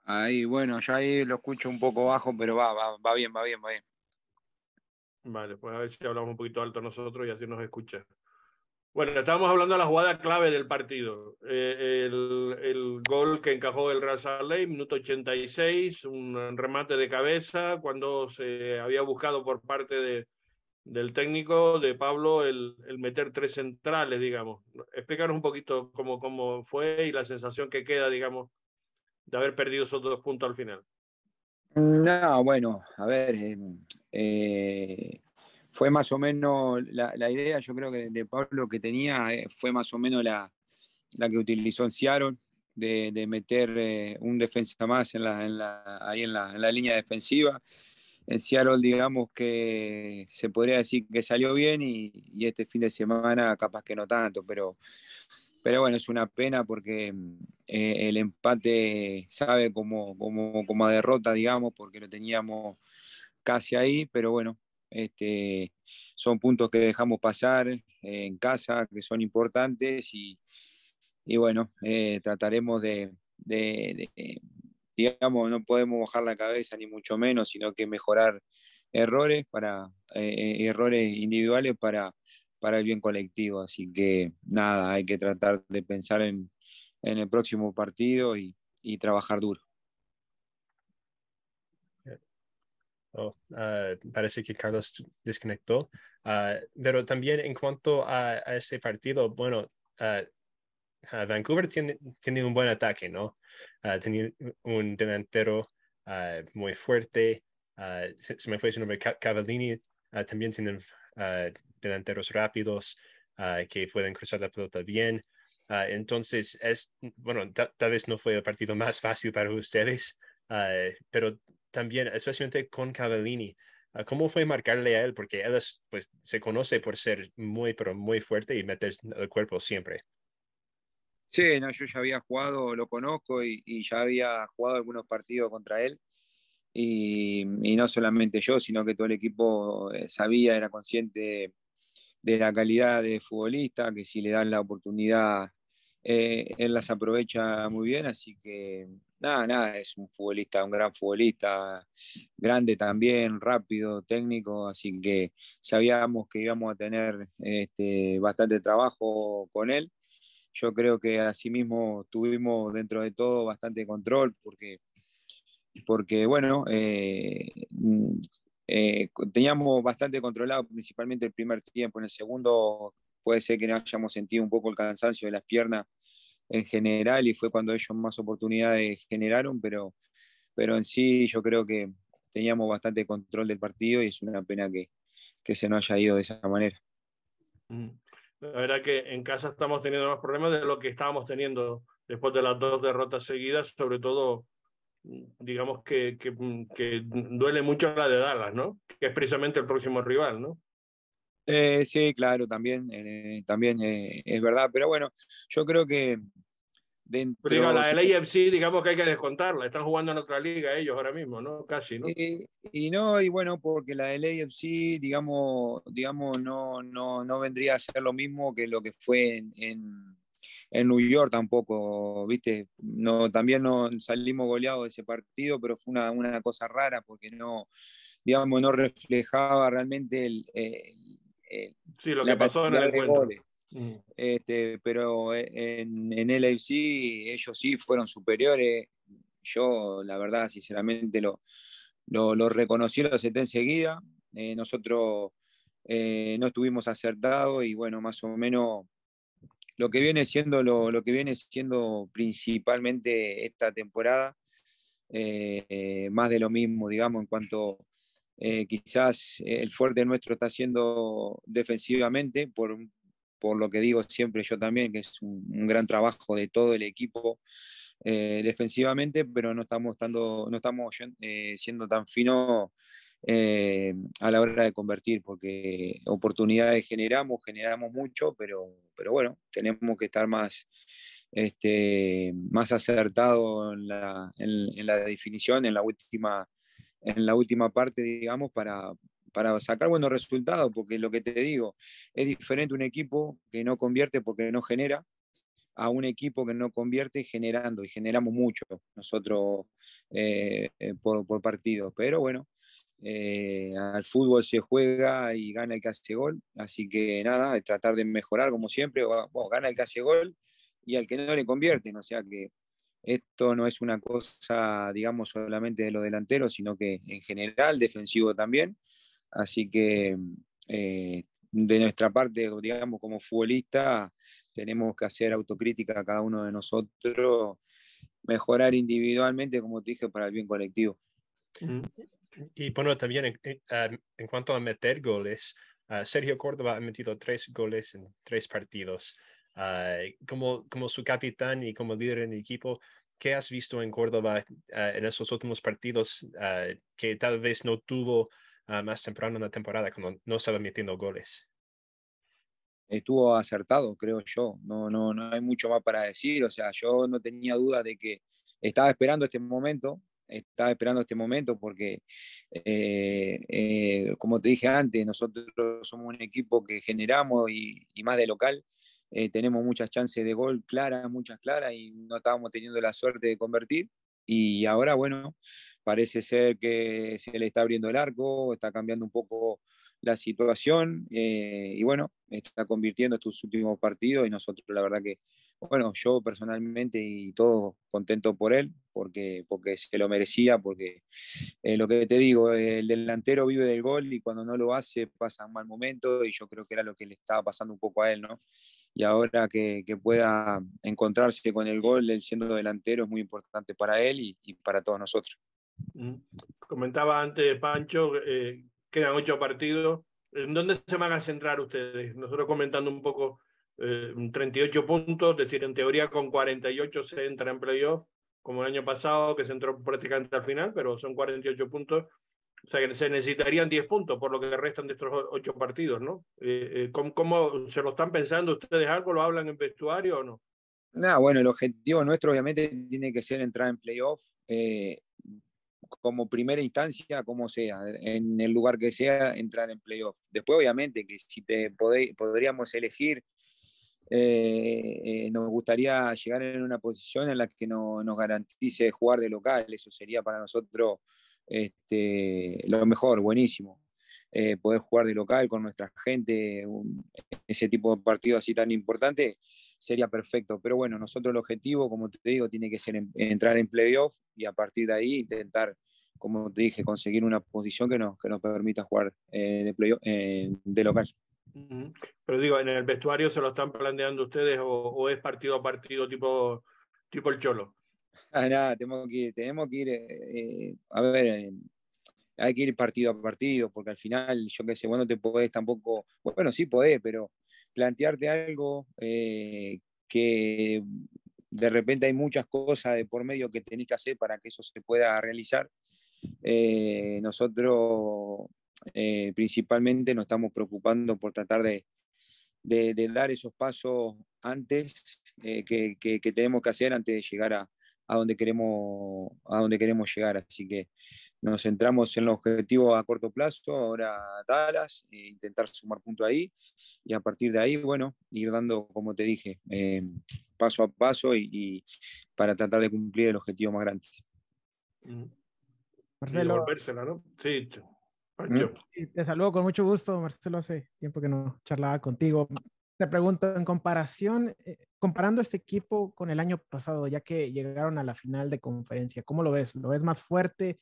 Ahí, bueno, ya ahí lo escucho un poco bajo, pero va, va, va bien, va bien, va bien. Vale, pues a ver si hablamos un poquito alto nosotros y así nos escucha. Bueno, estábamos hablando de la jugada clave del partido. Eh, el, el, gol que encajó el Real Salt minuto 86, un remate de cabeza, cuando se había buscado por parte de, del técnico, de Pablo, el, el, meter tres centrales, digamos. Explícanos un poquito cómo, cómo fue y la sensación que queda, digamos, de haber perdido esos dos puntos al final. No, bueno, a ver, eh, eh, fue más o menos la, idea, yo creo que de Pablo que tenía eh, fue más o menos la, que utilizó en Seattle, de, meter eh, un defensa más en la, ahí en la, línea defensiva. En Seattle, digamos que se podría decir que salió bien y, este fin de semana capaz que no tanto, pero, pero bueno, es una pena porque eh, el empate sabe como, como, como a derrota, digamos, porque lo teníamos casi ahí, pero bueno, este, son puntos que dejamos pasar en casa, que son importantes y, bueno, eh, trataremos de, digamos, no podemos bajar la cabeza ni mucho menos, sino que mejorar errores para eh, errores individuales para, para el bien colectivo. Así que nada, hay que tratar de pensar en, el próximo partido y trabajar duro. Oh, ah, parece que Carlos desconectó. Ah, pero también en cuanto a, ese partido, bueno, uh, Vancouver tiene, tiene, un buen ataque, ¿no? tiene un delantero muy fuerte. Se, me fue su nombre, Cavallini. también tienen delanteros rápidos que pueden cruzar la pelota bien. entonces, es, bueno, tal vez no fue el partido más fácil para ustedes, pero también, especialmente con Cavallini. Ah, ¿Cómo fue marcarle a él? Porque él pues, se conoce por ser muy, pero muy fuerte y meter el cuerpo siempre. Sí, no, yo ya había jugado, lo conozco y, ya había jugado algunos partidos contra él. Y, no solamente yo, sino que todo el equipo eh, sabía, era consciente de la calidad de futbolista, que si le dan la oportunidad, eh, él las aprovecha muy bien. Así que nada, nada, es un futbolista, un gran futbolista, grande también, rápido, técnico, así que sabíamos que íbamos a tener este, bastante trabajo con él. Yo creo que asimismo tuvimos dentro de todo bastante control porque, porque bueno, eh, eh, teníamos bastante controlado principalmente el primer tiempo. En el segundo puede ser que no hayamos sentido un poco el cansancio de las piernas en general y fue cuando ellos más oportunidades generaron, pero, pero en sí yo creo que teníamos bastante control del partido y es una pena que, que se nos haya ido de esa manera. Mm. La verdad que en casa estamos teniendo más problemas de lo que estábamos teniendo después de las dos derrotas seguidas, sobre todo, digamos que, que, que duele mucho la de Dallas, ¿no? Que es precisamente el próximo rival, ¿no? Eh, sí, claro, también, eh, también eh, es verdad, pero bueno, yo creo que dentro... Pero la LAFC, digamos que hay que descontarla, están jugando en otra liga ellos ahora mismo, ¿no? Casi, ¿no? y no, y bueno, porque la LAFC, digamos, digamos no, no, no vendría a ser lo mismo que lo que fue en, en, en New York tampoco, ¿viste? No, también no salimos goleados de ese partido, pero fue una, una cosa rara porque no, digamos, no reflejaba realmente el eh, sí, lo que pasó en el encuentro. Mm. Este, pero en, en el AFC ellos sí fueron superiores. Yo, la verdad, sinceramente, lo, lo, lo reconocí, lo acepté enseguida. Eh, nosotros eh, no estuvimos acertados y bueno, más o menos lo que viene siendo, lo, lo que viene siendo principalmente esta temporada, más de lo mismo, digamos, en cuanto eh, quizás el fuerte nuestro está siendo defensivamente, por, por, lo que digo siempre yo también, que es un, gran trabajo de todo el equipo eh, defensivamente, pero no estamos, estando, no estamos eh, siendo tan finos a la hora de convertir, porque oportunidades generamos, generamos mucho, pero, pero bueno, tenemos que estar más, este, más acertados en la, en la definición, en la última en la última parte, digamos, para, para sacar buenos resultados, porque lo que te digo, es diferente un equipo que no convierte porque no genera a un equipo que no convierte generando, y generamos mucho nosotros eh, eh, por, por, partido. Pero bueno, eh, al fútbol se juega y gana el que hace gol, así que nada, tratar de mejorar como siempre, gana el que hace gol y al que no le convierten, o sea que esto no es una cosa, digamos, solamente de los delanteros, sino que en general defensivo también. Así que eh, de nuestra parte, digamos, como futbolista, tenemos que hacer autocrítica a cada uno de nosotros, mejorar individualmente, como te dije, para el bien colectivo. Y bueno, también en, cuanto a meter goles, Sergio Córdoba ha metido tres goles en tres partidos. Como, como su capitán y como líder en el equipo, ¿qué has visto en Córdoba en esos últimos partidos que tal vez no tuvo más temprano en la temporada cuando no estaba metiendo goles? Estuvo acertado, creo yo. No, no, no hay mucho más para decir. O sea, yo no tenía duda de que estaba esperando este momento, estaba esperando este momento porque, eh, eh, como te dije antes, nosotros somos un equipo que generamos y, más de local. Eh, tenemos muchas chances de gol claras, muchas claras, y no estábamos teniendo la suerte de convertir. Y ahora, bueno, parece ser que se le está abriendo el arco, está cambiando un poco la situación eh, y bueno, está convirtiendo estos últimos partidos y nosotros la verdad que, bueno, yo personalmente y todo contento por él, porque, porque se lo merecía, porque eh, lo que te digo, el delantero vive del gol y cuando no lo hace pasa un mal momento y yo creo que era lo que le estaba pasando un poco a él, ¿no? Y ahora que, que pueda encontrarse con el gol, él siendo delantero, es muy importante para él y, para todos nosotros. Mm. Comentaba antes Pancho eh, quedan ocho partidos. ¿En dónde se van a centrar ustedes? Nosotros comentando un poco, 38 eh, puntos, es decir, en teoría con 48 se entra en playoff, como el año pasado, que se entró prácticamente al final, pero son 48 puntos. O sea, que se necesitarían 10 puntos por lo que restan de estos ocho partidos, ¿no? Eh, eh, ¿cómo, se lo están pensando ustedes algo? ¿Lo hablan en vestuario o no? No, bueno, el objetivo nuestro obviamente tiene que ser entrar en playoff como primera instancia, como sea, en el lugar que sea, entrar en playoff. Después, obviamente, que si te podríamos elegir, eh, eh, nos gustaría llegar en una posición en la que no, nos garantice jugar de local. Eso sería para nosotros este, lo mejor, buenísimo. Eh, poder jugar de local con nuestra gente, ese tipo de partido así tan importante, sería perfecto. Pero bueno, nosotros el objetivo, como te digo, tiene que ser entrar en playoff y a partir de ahí intentar, como te dije, conseguir una posición que nos, que nos permita jugar eh, de, playoff, de local. Pero digo, ¿en el vestuario se lo están planteando ustedes o, es partido a partido tipo, tipo el Cholo? Ah, nada, tenemos que ir, tenemos que ir eh, a ver, hay que ir partido a partido, porque al final, yo qué sé, bueno, te podés tampoco, bueno, sí podés, pero plantearte algo que de repente hay muchas cosas de por medio que tenés que hacer para que eso se pueda realizar. Eh, nosotros eh, principalmente nos estamos preocupando por tratar de, de, dar esos pasos antes eh, que, que, tenemos que hacer antes de llegar a, a, donde queremos, a donde queremos llegar. Así que nos centramos en los objetivos a corto plazo, ahora Dallas, e intentar sumar punto ahí y a partir de ahí, bueno, ir dando, como te dije, eh, paso a paso y, para tratar de cumplir el objetivo más grande. Mm. Marcelo. ¿no? Sí, ¿Mm? Te saludo con mucho gusto, Marcelo. Hace tiempo que no charlaba contigo. Te pregunto, en comparación, eh, comparando este equipo con el año pasado, ya que llegaron a la final de conferencia, ¿cómo lo ves? ¿Lo ves más fuerte?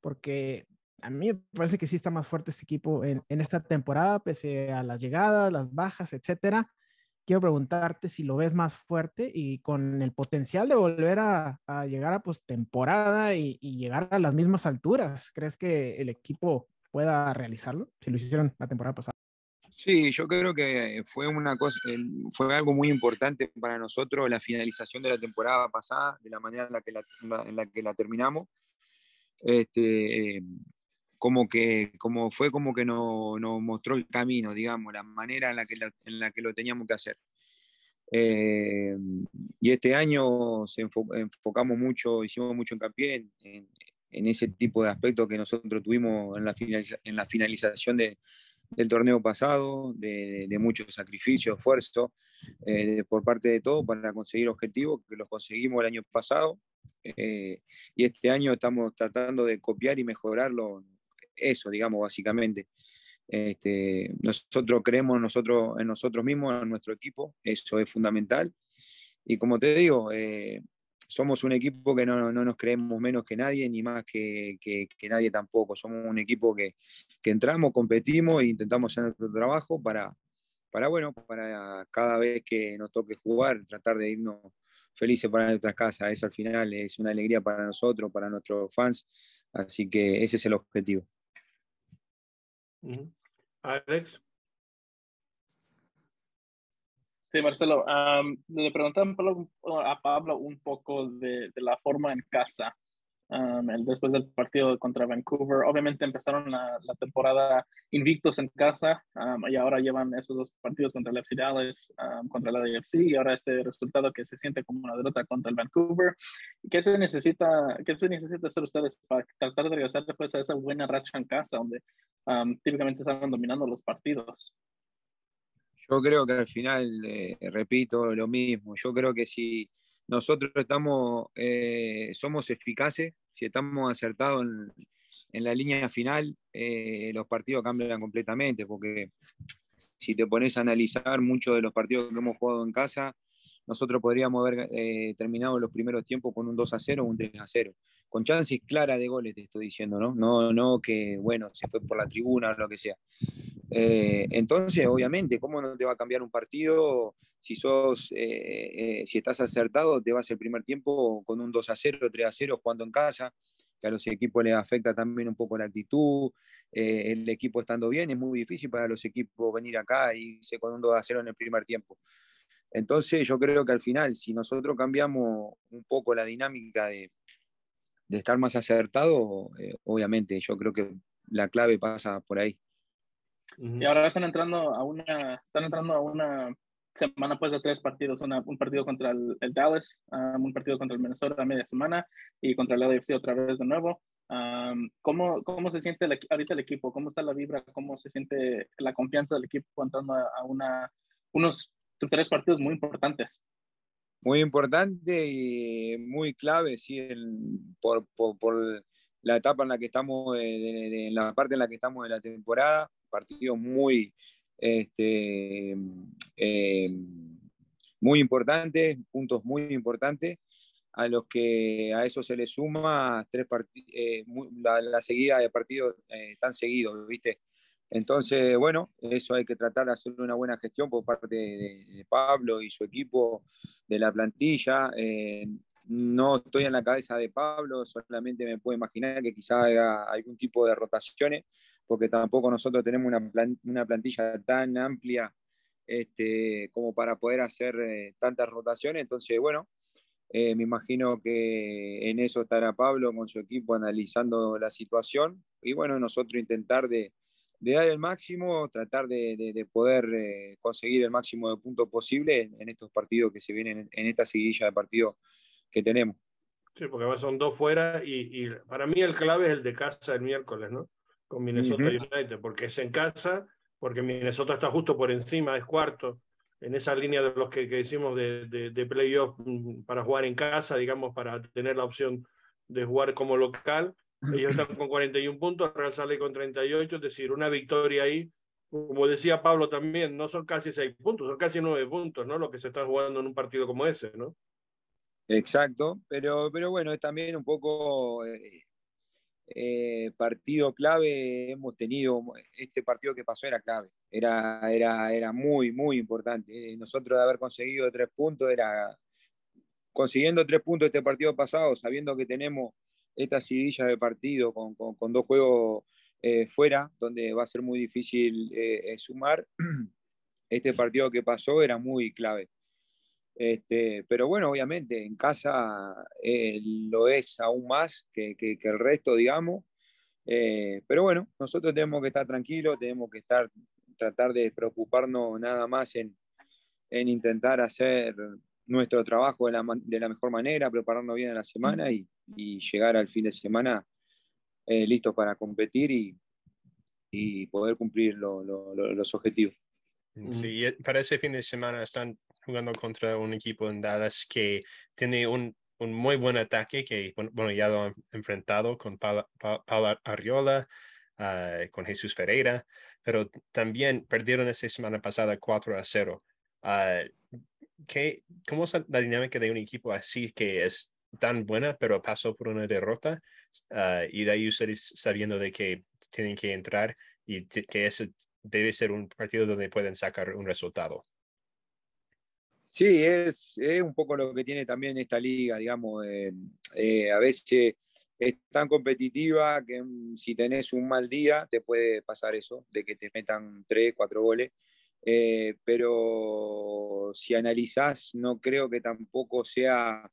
porque a mí me parece que sí está más fuerte este equipo en, esta temporada, pese a las llegadas, las bajas, etcétera. Quiero preguntarte si lo ves más fuerte y con el potencial de volver a, llegar a postemporada y, y llegar a las mismas alturas. ¿Crees que el equipo pueda realizarlo si lo hicieron la temporada pasada? Sí, yo creo que fue una cosa, fue algo muy importante para nosotros la finalización de la temporada pasada, de la manera en la que en la, que la terminamos este, como que como fue como que nos mostró el camino, digamos, la manera en la que, en la que lo teníamos que hacer. Eh, y este año se enfocamos mucho, hicimos mucho hincapié en, en, ese tipo de aspectos que nosotros tuvimos en la, en la finalización de, del torneo pasado, de, de mucho sacrificio, esfuerzo eh, por parte de todo para conseguir objetivos que los conseguimos el año pasado eh, y este año estamos tratando de copiar y mejorarlo, eso, digamos, básicamente. Este, nosotros creemos nosotros, en nosotros mismos, en nuestro equipo, eso es fundamental. Y como te digo, eh, somos un equipo que no, no, nos creemos menos que nadie, ni más que, que, nadie tampoco. Somos un equipo que, que, entramos, competimos e intentamos hacer nuestro trabajo para, para, bueno, para cada vez que nos toque jugar, tratar de irnos felices para nuestras casas. Eso al final es una alegría para nosotros, para nuestros fans, Así que ese es el objetivo. Alex. Sí, Marcelo, le preguntaba a Pablo un poco de, la forma en casa después del partido contra Vancouver. Obviamente empezaron la, temporada invictos en casa y ahora llevan esos dos partidos contra el FC Dallas, contra la AFC y ahora este resultado que se siente como una derrota contra el Vancouver. ¿Qué se necesita, qué se necesita hacer ustedes para tratar de regresar después a esa buena racha en casa donde típicamente estaban dominando los partidos? Yo creo que al final, eh, repito lo mismo, yo creo que si nosotros estamos, eh, somos eficaces, si estamos acertados en, la línea final, eh, los partidos cambian completamente, porque si te pones a analizar muchos de los partidos que hemos jugado en casa, nosotros podríamos haber eh, terminado los primeros tiempos con un 2 a 0 o un 3 a 0, con chances claras de goles, te estoy diciendo, ¿no? No, no que, bueno, se fue por la tribuna o lo que sea. Eh, entonces, obviamente, ¿cómo no te va a cambiar un partido si sos, eh, si estás acertado, te vas el primer tiempo con un 2 a 0, 3 a 0 jugando en casa? que a los equipos les afecta también un poco la actitud, el equipo estando bien, es muy difícil para los equipos venir acá y irse con un 2 a 0 en el primer tiempo. Entonces yo creo que al final, si nosotros cambiamos un poco la dinámica de, estar más acertado, eh, obviamente yo creo que la clave pasa por ahí. Y ahora están entrando a una, están entrando a una semana pues de tres partidos, un partido contra el, Dallas, um, un partido contra el Minnesota a media semana y contra el LAFC otra vez de nuevo. Um, ¿cómo, ¿Cómo se siente ahorita el equipo? ¿Cómo está la vibra? ¿Cómo se siente la confianza del equipo entrando a, una, unos tres partidos muy importantes. Muy importante y muy clave, sí, por, por, la etapa en la que estamos, en la parte en la que estamos de la temporada, partidos muy, este, eh, muy importantes, puntos muy importantes, a los que a eso se le suma tres eh, la, seguida de partidos eh, tan seguidos, ¿viste? Entonces, bueno, eso hay que tratar de hacer una buena gestión por parte de, Pablo y su equipo, de la plantilla. Eh, no estoy en la cabeza de Pablo, solamente me puedo imaginar que quizá haya algún tipo de rotaciones, porque tampoco nosotros tenemos una, plantilla tan amplia este, como para poder hacer eh, tantas rotaciones. Entonces, bueno, eh, me imagino que en eso estará Pablo con su equipo analizando la situación y bueno, nosotros intentar de de dar el máximo, tratar de, poder eh, conseguir el máximo de puntos posible en, estos partidos que se vienen, en, esta seguidilla de partidos que tenemos. Sí, porque son dos fuera y, para mí el clave es el de casa el miércoles, ¿no? Con Minnesota United, porque es en casa, porque Minnesota está justo por encima, es cuarto, en esa línea de los que, que hicimos de, de, de playoff mm, para jugar en casa, digamos, para tener la opción de jugar como local ellos están con 41 puntos, Real sale con 38, es decir, una victoria ahí. Como decía Pablo también, no son casi 6 puntos, son casi 9 puntos, ¿no? Lo que se está jugando en un partido como ese, ¿no? Exacto, pero, pero bueno, es también un poco eh, eh, partido clave. Hemos tenido, este partido que pasó era clave, era, era, era muy, muy importante. Nosotros de haber conseguido tres puntos, era consiguiendo tres puntos este partido pasado, sabiendo que tenemos esta seguidilla de partido con, con, dos juegos eh, fuera, donde va a ser muy difícil eh, eh, sumar, este partido que pasó era muy clave. Este, pero bueno, obviamente en casa lo es aún más que, que, el resto, digamos. pero bueno, nosotros tenemos que estar tranquilos, tenemos que estar, tratar de preocuparnos nada más en, en intentar hacer nuestro trabajo de la, de la, mejor manera, prepararnos bien en la semana y, y llegar al fin de semana eh, listos para competir y, y poder cumplir los objetivos. Sí, para ese fin de semana están jugando contra un equipo en Dallas que tiene un, un muy buen ataque, que bueno, ya lo han enfrentado con Paula, Arriola, ah, con Jesús Ferreira, pero también perdieron esa semana pasada 4 a 0. ¿qué, ¿cómo es la dinámica de un equipo así que es tan buena, pero pasó por una derrota? Ah, y de ahí ustedes sabiendo de que tienen que entrar y que ese debe ser un partido donde pueden sacar un resultado. Sí, es, es un poco lo que tiene también esta liga, digamos. Eh, a veces es tan competitiva que mm, si tenés un mal día te puede pasar eso, de que te metan tres, cuatro goles. Eh, pero si analizás, no creo que tampoco sea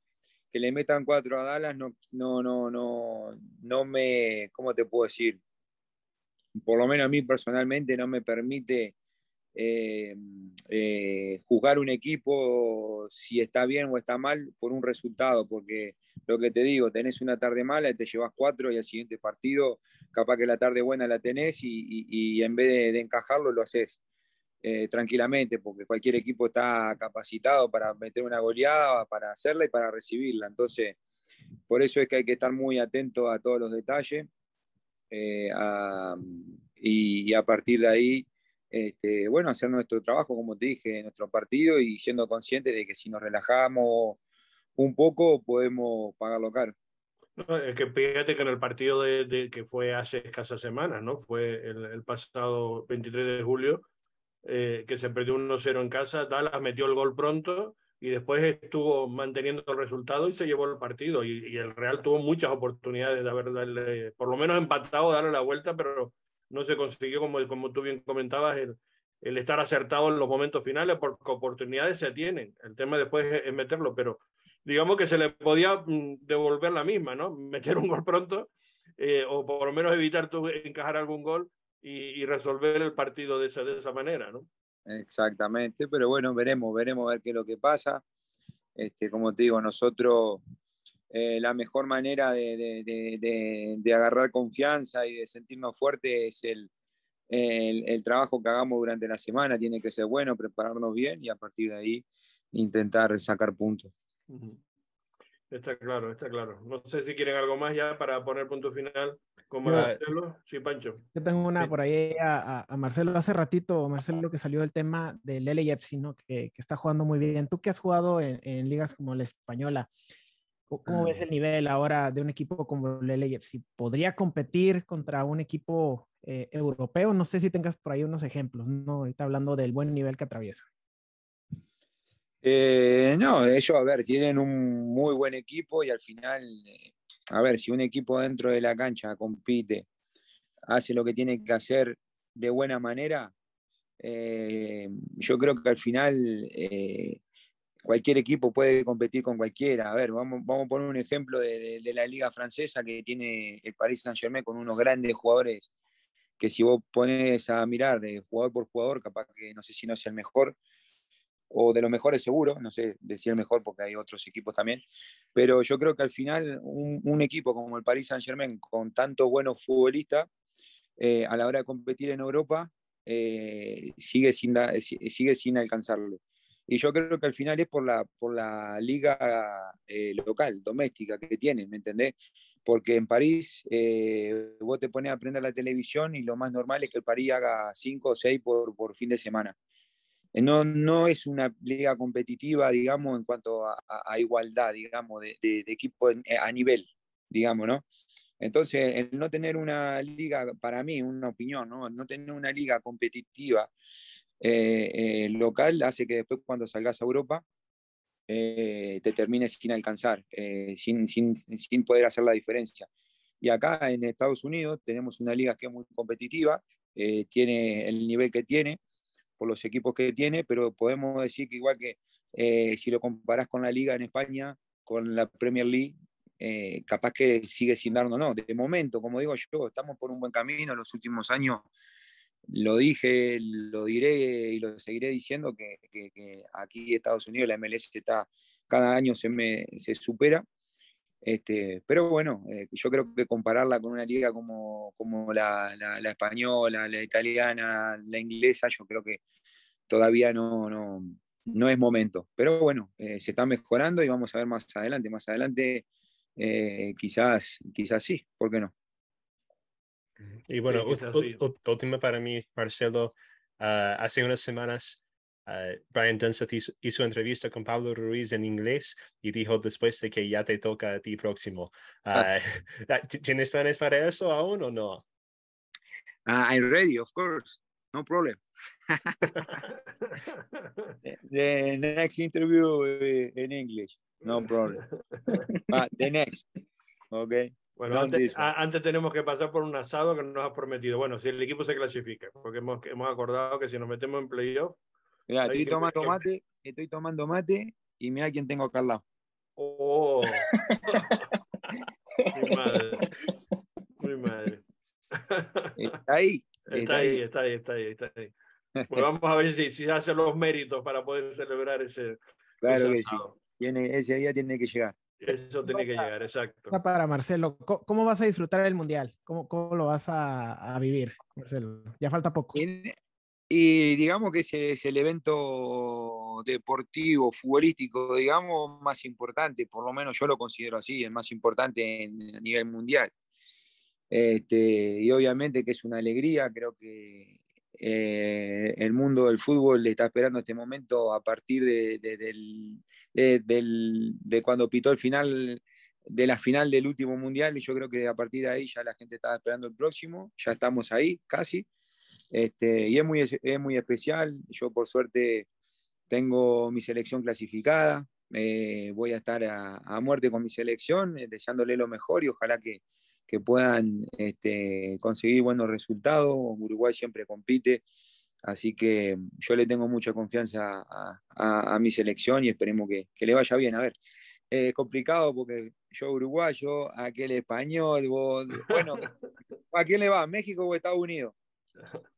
que le metan cuatro a Dallas, no, no, no, no, no me, ¿cómo te puedo decir? Por lo menos a mí personalmente no me permite eh, eh, juzgar un equipo si está bien o está mal por un resultado, porque lo que te digo, tenés una tarde mala y te llevas cuatro y al siguiente partido capaz que la tarde buena la tenés y, en vez de, encajarlo lo haces eh, tranquilamente, porque cualquier equipo está capacitado para meter una goleada, para hacerla y para recibirla. Entonces, por eso es que hay que estar muy atento a todos los detalles y, a partir de ahí este, bueno, hacer nuestro trabajo, como te dije, nuestro partido y siendo conscientes de que si nos relajamos un poco podemos pagarlo caro. es que fíjate que en el partido de, que fue hace escasas semanas, ¿no? Fue el, pasado 23 de julio, eh, que se perdió 1-0 en casa, Dallas metió el gol pronto y después estuvo manteniendo el resultado y se llevó el partido. Y, y el Real tuvo muchas oportunidades de haber por lo menos empatado, darle la vuelta, pero no se consiguió, como, como tú bien comentabas, el, el estar acertado en los momentos finales, porque oportunidades se tienen. El tema después es, meterlo, pero digamos que se le podía mm, devolver la misma, ¿no? Meter un gol pronto, eh, o por lo menos evitar tú encajar algún gol y, resolver el partido de esa, de esa manera, ¿no? Exactamente, pero bueno, veremos, veremos a ver qué es lo que pasa. Este, como te digo, nosotros eh, la mejor manera de, agarrar confianza y de sentirnos fuertes es el, el, trabajo que hagamos durante la semana. Tiene que ser bueno, prepararnos bien y a partir de ahí intentar sacar puntos. Está claro, está claro. No sé si quieren algo más ya para poner punto final. Como Marcelo. Sí, Pancho. Yo tengo una por ahí a, Marcelo. Hace ratito, Marcelo, que salió el tema del LAFC, ¿no? Que, que, está jugando muy bien. Tú que has jugado en, en ligas como la española, ¿Cómo ves el nivel ahora de un equipo como el LAFC? ¿Podría competir contra un equipo eh, europeo? No sé si tengas por ahí unos ejemplos, ¿no? Ahorita hablando del buen nivel que atraviesa. Eh, no, ellos, a ver, tienen un muy buen equipo y al final, eh, a ver, si un equipo dentro de la cancha compite, hace lo que tiene que hacer de buena manera, yo creo que al final cualquier equipo puede competir con cualquiera. A ver, vamos, vamos a poner un ejemplo de, la liga francesa que tiene el Paris Saint-Germain con unos grandes jugadores que si vos pones a mirar de jugador por jugador, capaz que no sé si no es el mejor, o de los mejores seguro, no sé decir el mejor porque hay otros equipos también, pero yo creo que al final un, equipo como el Paris Saint Germain con tantos buenos futbolistas, eh, a la hora de competir en Europa, eh, sigue, sin sigue sin alcanzarlo. Y yo creo que al final es por la, por la liga eh, local, doméstica que tienen, ¿me entendés? Porque en París eh, vos te pones a aprender la televisión y lo más normal es que el París haga cinco o seis por, por fin de semana. Eh, no, no es una liga competitiva, digamos, en cuanto a, igualdad, digamos, de, de, equipo a nivel, digamos, ¿no? Entonces, el no tener una liga, para mí, una opinión, ¿no? No tener una liga competitiva eh, eh, local hace que después cuando salgas a Europa eh, te termines sin alcanzar, sin, sin, sin, poder hacer la diferencia. Y acá en Estados Unidos tenemos una liga que es muy competitiva, tiene el nivel que tiene, por los equipos que tiene, pero podemos decir que igual que si lo comparás con la liga en España, con la Premier League, capaz que sigue sin darnos, no, de momento, como digo yo, estamos por un buen camino, en los últimos años lo dije, lo diré y lo seguiré diciendo que, que, aquí Estados Unidos la MLS está cada año se, me, se supera. Este, pero bueno, eh, yo creo que compararla con una liga como, como la, la, española, la italiana, la inglesa, yo creo que todavía no, no, no es momento. Pero bueno, eh, se está mejorando y vamos a ver más adelante. Más adelante eh, quizás, quizás sí, ¿por qué no? Y bueno, última para mí, Marcelo, ah, hace unas semanas ah, Brian Dunseth hizo, entrevista con Pablo Ruiz en inglés y dijo después de que ya te toca a ti próximo. Ah. ¿Tienes planes para eso aún o no? I'm ready, of course. No problem. the next interview eh, in English. No problem. the next. Okay. Bueno, antes, antes, tenemos que pasar por un asado que nos has prometido. Bueno, si el equipo se clasifica, porque hemos, hemos acordado que si nos metemos en playoff. Mira, estoy tomando mate, estoy tomando mate y mira quién tengo acá al lado. Oh. Mi madre. Mi madre. Está ahí. Está, ahí, está ahí, está ahí, está ahí. Pues vamos a ver si, si hace los méritos para poder celebrar ese. Claro que sí. Tiene, ese día tiene que llegar. Eso tiene que llegar, exacto. Para Marcelo, ¿cómo vas a disfrutar el Mundial? ¿Cómo, cómo lo vas a, a vivir, Marcelo? Ya falta poco. Y, digamos que ese es el evento deportivo, futbolístico, digamos, más importante, por lo menos yo lo considero así, el más importante en, a nivel mundial. Este, y obviamente que es una alegría, creo que eh, el mundo del fútbol le está esperando este momento a partir de, cuando pitó el final de la final del último mundial y yo creo que a partir de ahí ya la gente estaba esperando el próximo, ya estamos ahí casi. Este, y es muy, es muy especial, yo por suerte tengo mi selección clasificada, eh, voy a estar a, muerte con mi selección, eh, deseándole lo mejor y ojalá que, que puedan este, conseguir buenos resultados. Uruguay siempre compite Así que yo le tengo mucha confianza a, mi selección y esperemos que, le vaya bien. A ver, es complicado porque yo uruguayo, aquel español, bueno, ¿a quién le va? ¿México o Estados Unidos?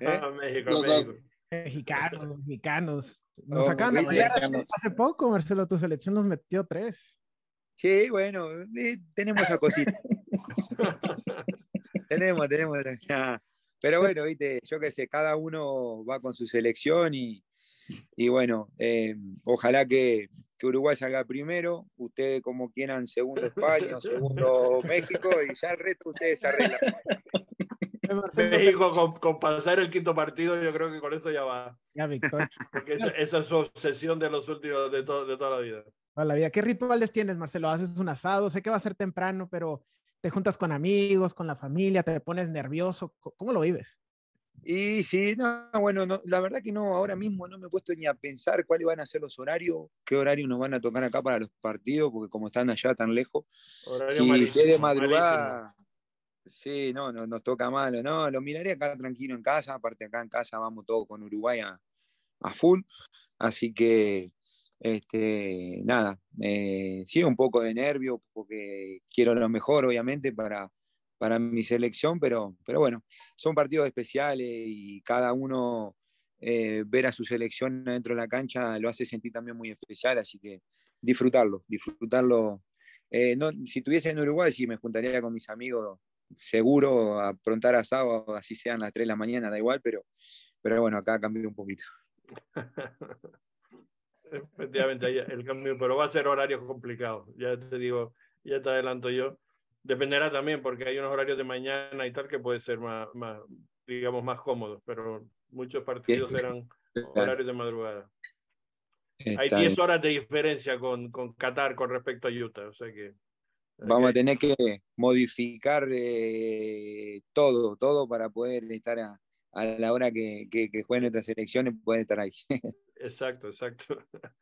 ¿Eh? México, México. Mexicanos, mexicanos. Nos sacan hace poco, Marcelo, tu selección nos metió tres. Sí, bueno, eh, tenemos esa cosita. tenemos, tenemos. Pero bueno, viste, yo qué sé, cada uno va con su selección y, bueno, eh, ojalá que, Uruguay salga primero, ustedes como quieran, segundo España, segundo México y ya el resto ustedes se arreglan. México con, pasar el quinto partido, yo creo que con eso ya va. Ya, Víctor. Porque esa, es su obsesión de los últimos, de, de toda la vida. Toda la vida. ¿Qué rituales tienes, Marcelo? ¿Haces un asado? Sé que va a ser temprano, pero te juntas con amigos, con la familia, te pones nervioso. ¿Cómo lo vives? Y sí, no, bueno, no, la verdad que no, ahora mismo no me he puesto ni a pensar cuáles van a ser los horarios, qué horarios nos van a tocar acá para los partidos, porque como están allá tan lejos, si es de madrugada, sí, no, no, nos toca malo, no, lo miraré acá tranquilo en casa, aparte acá en casa vamos todos con Uruguay a, a full, así que este, nada, sí, un poco de nervio porque quiero lo mejor, obviamente, para, para mi selección, pero, pero bueno, son partidos especiales y cada uno eh, ver a su selección dentro de la cancha lo hace sentir también muy especial, así que disfrutarlo, disfrutarlo. Eh, no, si estuviese en Uruguay, sí me juntaría con mis amigos, seguro, a prontar a sábado, así sean las 3 de la mañana, da igual, pero, pero bueno, acá cambió un poquito. Efectivamente, el cambio, pero va a ser horario complicado. Ya te digo, ya te adelanto yo. Dependerá también, porque hay unos horarios de mañana y tal que puede ser más, más digamos, más cómodos, pero muchos partidos eran horarios de madrugada. hay 10 horas de diferencia con, con Qatar con respecto a Utah, o sea que. Vamos a tener que modificar eh, todo, todo para poder estar a, a la hora que, que, que jueguen nuestras elecciones, pueden estar ahí. Exacto, exacto.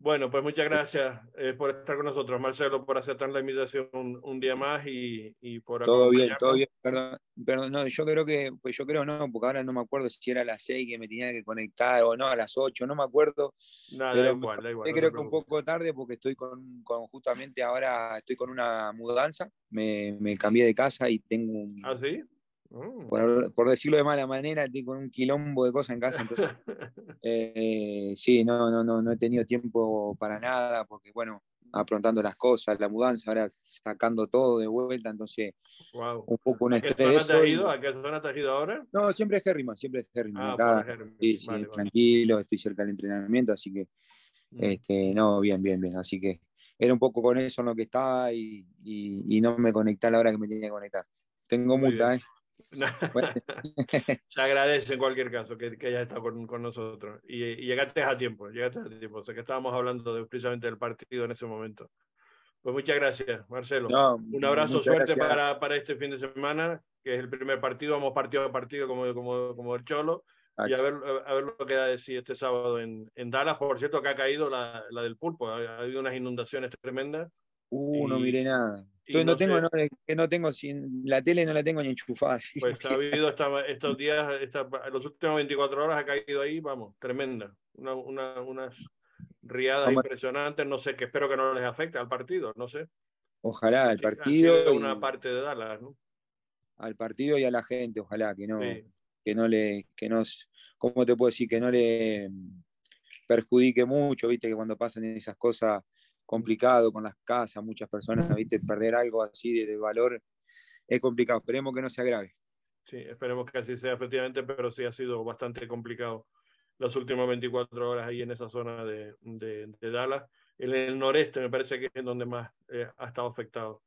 Bueno, pues muchas gracias eh, por estar con nosotros, Marcelo, por aceptar la invitación un, día más y, y por Todo bien, todo bien. Perdón, perdón, no, yo creo que, pues yo creo no, porque ahora no me acuerdo si era a las 6 que me tenía que conectar o no, a las 8, no me acuerdo. Nada, da igual, da igual. creo que un poco tarde porque estoy con, con, justamente ahora estoy con una mudanza, me, me cambié de casa y tengo un... ¿Ah, sí? Mm. Por, decirlo de mala manera, estoy con un quilombo de cosas en casa, entonces eh, sí, no, no, no, no he tenido tiempo para nada, porque bueno, aprontando las cosas, la mudanza, ahora sacando todo de vuelta, entonces un poco un estrés. ¿A qué zona te has ido? ¿A qué zona te has ido ahora? No, siempre es Herriman, siempre es Herriman. Ah, Sí, sí, tranquilo, estoy cerca del entrenamiento, así que, mm. este, no, bien, bien, bien, así que era un poco con eso en lo que estaba y, y, no me conecté a la hora que me tenía que conectar. Tengo multa, ¿eh? Se agradece en cualquier caso que, que hayas estado con, con nosotros. Y, y, llegaste a tiempo, llegaste a tiempo. O sea que estábamos hablando de, precisamente del partido en ese momento. Pues muchas gracias, Marcelo. Un abrazo, suerte Para, para este fin de semana, que es el primer partido. Vamos partido a partido como, como, como el Cholo. Y a ver, a ver lo que da de sí este sábado en, en Dallas. Por cierto, que ha caído la, la del pulpo. Ha, habido unas inundaciones tremendas. Uh, no miré nada. Entonces no, tengo, no, que no tengo, sin, la tele no la tengo ni enchufada. Pues ha habido estos días, esta, los últimos 24 horas ha caído ahí, vamos, tremenda. Una, una, unas riadas impresionantes, no sé, que espero que no les afecte al partido, no sé. Ojalá al partido. una parte de Dallas, ¿no? Al partido y a la gente, ojalá que no, que no le, que no, ¿cómo te puedo decir? Que no le perjudique mucho, viste, que cuando pasan esas cosas complicado con las casas, muchas personas, viste, perder algo así de, valor es complicado. Esperemos que no se agrave. Sí, esperemos que así sea efectivamente, pero sí ha sido bastante complicado las últimas 24 horas ahí en esa zona de, de, Dallas. En el noreste me parece que es donde más eh, ha estado afectado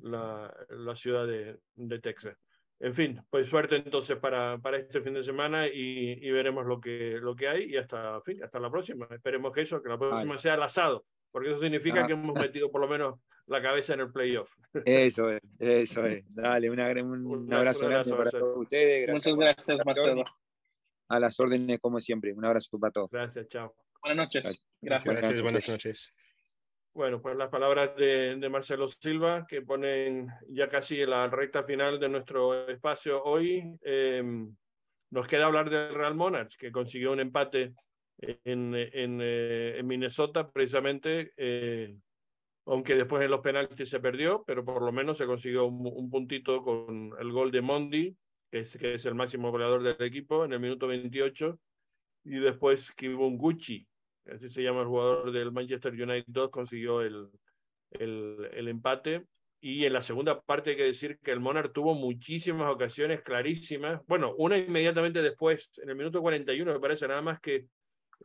la, la ciudad de, de, Texas. En fin, pues suerte entonces para, para este fin de semana y, y, veremos lo que, lo que hay y hasta, fin, hasta la próxima. Esperemos que eso, que la próxima sea el asado, porque eso significa ah. que hemos metido por lo menos la cabeza en el playoff. Eso es, eso es. Dale, un, abrazo, grande para todos ustedes. Muchas gracias, Marcelo a las órdenes como siempre. Un abrazo para todos. Gracias, chao. Buenas noches. Gracias. buenas noches. Bueno, pues las palabras de, Marcelo Silva, que ponen ya casi la recta final de nuestro espacio hoy. Em, nos queda hablar del Real Monarchs, que consiguió un empate en, en, eh, en Minnesota, precisamente, eh, aunque después en los penaltis se perdió, pero por lo menos se consiguió un, un puntito con el gol de Mondi, que es, que es el máximo goleador del equipo, en el minuto 28. Y después Kibun Gucci, así se llama el jugador del Manchester United 2, consiguió el, el, el, empate. Y en la segunda parte hay que decir que el Monarch tuvo muchísimas ocasiones clarísimas. Bueno, una inmediatamente después, en el minuto 41, me parece nada más que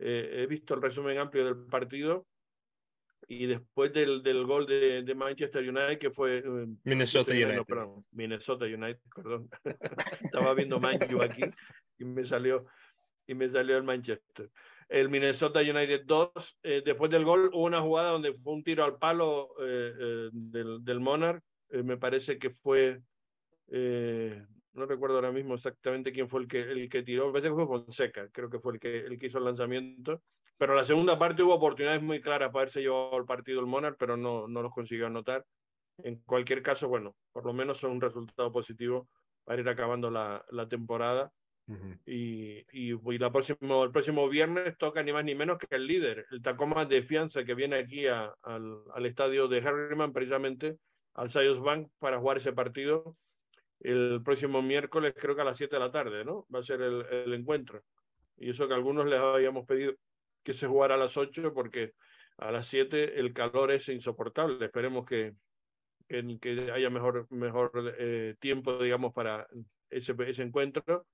eh, he visto el resumen amplio del partido y después del, del gol de, de, Manchester United, que fue... Eh, Minnesota United. perdón, Minnesota United, perdón. Estaba viendo Manchester aquí y me salió, y me salió el Manchester. El Minnesota United 2, eh, después del gol hubo una jugada donde fue un tiro al palo eh, del, del Monarch, me parece que fue... no recuerdo ahora mismo exactamente quién fue el que, el que tiró, parece que fue Fonseca, creo que fue el que, el que hizo el lanzamiento pero la segunda parte hubo oportunidades muy claras para haberse llevado el partido el Monarch, pero no, no los consiguió anotar. En cualquier caso, bueno, por lo menos son un resultado positivo para ir acabando la, la temporada. y, y, la próximo, el próximo viernes toca ni más ni menos que el líder, el Tacoma de Fianza, que viene aquí a, al, al, estadio de Harriman, precisamente al Sayos Bank, para jugar ese partido el próximo miércoles, creo que a las 7 de la tarde, ¿no? Va a ser el, encuentro. Y eso que algunos les habíamos pedido que se jugara a las 8 porque a las 7 el calor es insoportable. Esperemos que, que, que haya mejor, mejor eh, tiempo, digamos, para ese, ese encuentro.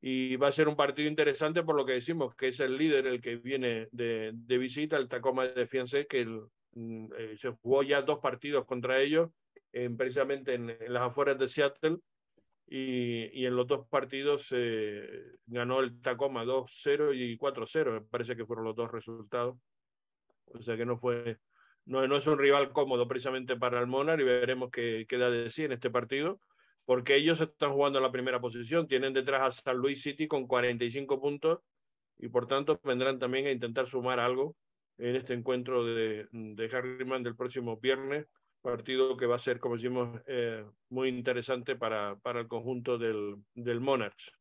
Y va a ser un partido interesante por lo que decimos, que es el líder el que viene de, de visita, el Tacoma de Fiancé, que mm, eh, se jugó ya dos partidos contra ellos, en, precisamente en, las afueras de Seattle, y, en los dos partidos eh, ganó el Tacoma 2-0 y 4-0, me parece que fueron los dos resultados. O sea que no fue, no, no es un rival cómodo precisamente para el Monar y veremos qué queda de sí en este partido, porque ellos están jugando la primera posición, tienen detrás a San Luis City con 45 puntos y por tanto vendrán también a intentar sumar algo en este encuentro de, de Harriman del próximo viernes partido que va a ser, como decimos, eh, muy interesante para, para el conjunto del, del Monarchs.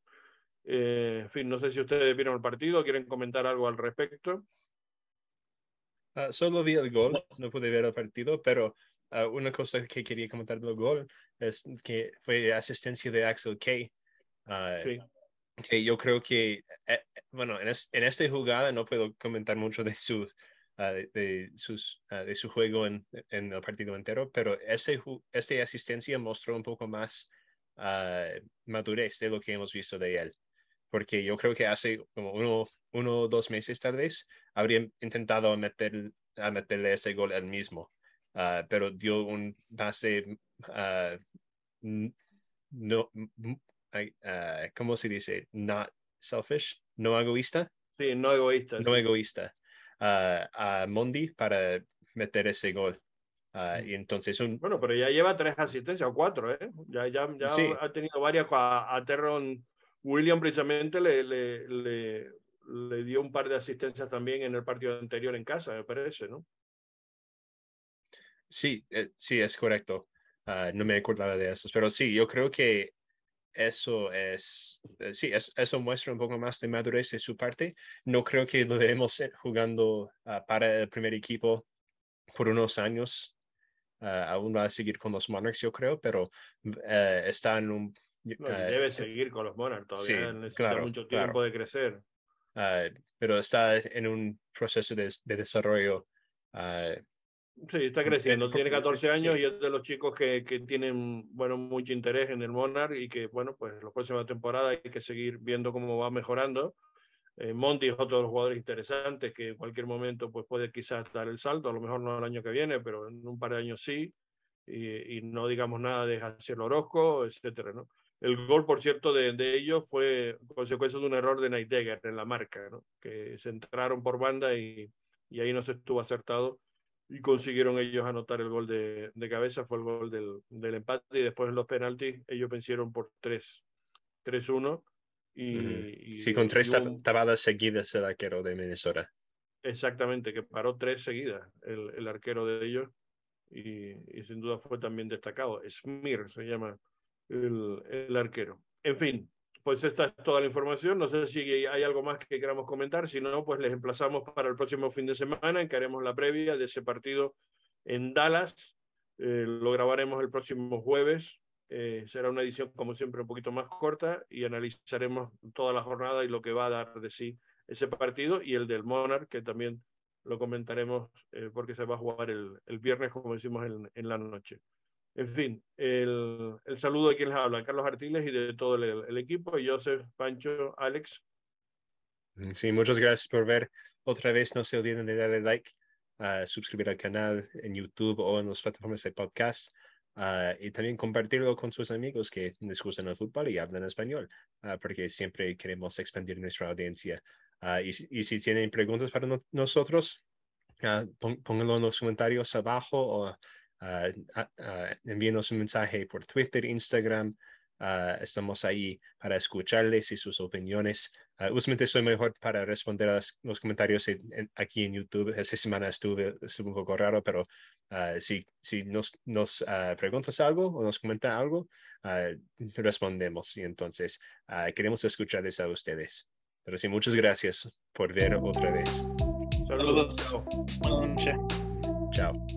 Eh, en fin, no sé si ustedes vieron el partido, quieren comentar algo al respecto. Uh, solo vi el gol, no pude ver el partido, pero uh, una cosa que quería comentar del gol es que fue asistencia de Axel Kay. Uh, sí. Que yo creo que, eh, bueno, en, es, en esta jugada no puedo comentar mucho de su uh, de, sus, uh, de su juego en, en, el partido entero, pero ese, esta asistencia mostró un poco más uh, madurez de lo que hemos visto de él. Porque yo creo que hace como uno, uno o dos meses tal vez habría intentado meter, a meterle ese gol él mismo, pero dio un pase no, ¿cómo se dice? Not selfish, no egoísta. Sí, no egoísta. No sí. egoísta a Mondi para meter ese gol. Uh, y entonces un... Bueno, pero ya lleva tres asistencias o cuatro, ¿eh? Ya, ya, ya sí. ha tenido varias. A, a Terron William precisamente le, le, le, le, dio un par de asistencias también en el partido anterior en casa, me parece, ¿no? Sí, eh, sí, es correcto. Ah, no me acordaba de eso, pero sí, yo creo que eso es, eh, sí, eso muestra un poco más de madurez de su parte. No creo que lo veremos jugando ah, para el primer equipo por unos años. Ah, aún va a seguir con los Monarchs, yo creo, pero eh, está en un... debe seguir con los Monarchs todavía, necesita mucho tiempo de crecer. pero está en un proceso de, de desarrollo Sí, está creciendo. Tiene 14 años y es de los chicos que, que, tienen, bueno, mucho interés en el Monarch y que, bueno, pues la próxima temporada hay que seguir viendo cómo va mejorando. Eh, Monty es otro de los jugadores interesantes que en cualquier momento pues puede quizás dar el salto, a lo mejor no el año que viene, pero en un par de años sí. Y, y no digamos nada de Jaciel Orozco, etcétera, ¿no? El gol, por cierto, de, de, ellos fue consecuencia de un error de Neidegger en la marca, ¿no? que se entraron por banda y, y ahí no se estuvo acertado y consiguieron ellos anotar el gol de, de cabeza, fue el gol del, del, empate y después en los penaltis ellos vencieron por 3, 3-1. Y, sí, con tres tabadas seguidas el arquero de Minnesota. Exactamente, que paró tres seguidas el, el arquero de ellos y, y, sin duda fue también destacado. Smir se llama el, el arquero. En fin, pues esta es toda la información. No sé si hay algo más que queramos comentar. Si no, pues les emplazamos para el próximo fin de semana en que haremos la previa de ese partido en Dallas. Eh, lo grabaremos el próximo jueves. Eh, será una edición, como siempre, un poquito más corta y analizaremos toda la jornada y lo que va a dar de sí ese partido y el del Monarch, que también lo comentaremos eh, porque se va a jugar el, viernes, como decimos, en la noche. En fin, el, el, saludo de quien les habla, Carlos Artiles y de todo el, el, equipo, y Joseph, Pancho, Alex. Sí, muchas gracias por ver. Otra vez no se olviden de darle like, uh, suscribir al canal en YouTube o en las plataformas de podcast. Uh, y también compartirlo con sus amigos que les gustan el fútbol y hablan español, uh, porque siempre queremos expandir nuestra audiencia. Y, y, si tienen preguntas para no, nosotros, pónganlo en los comentarios abajo o envíenos un mensaje por Twitter, Instagram. Uh, estamos ahí para escucharles y sus opiniones. usualmente soy mejor para responder a los comentarios aquí en YouTube. Esta semana estuve, estuve un poco raro, pero si, si nos, nos preguntas algo o nos comentas algo, respondemos. Y entonces queremos escucharles a ustedes. Pero sí, muchas gracias por ver otra vez. Saludos. Chao.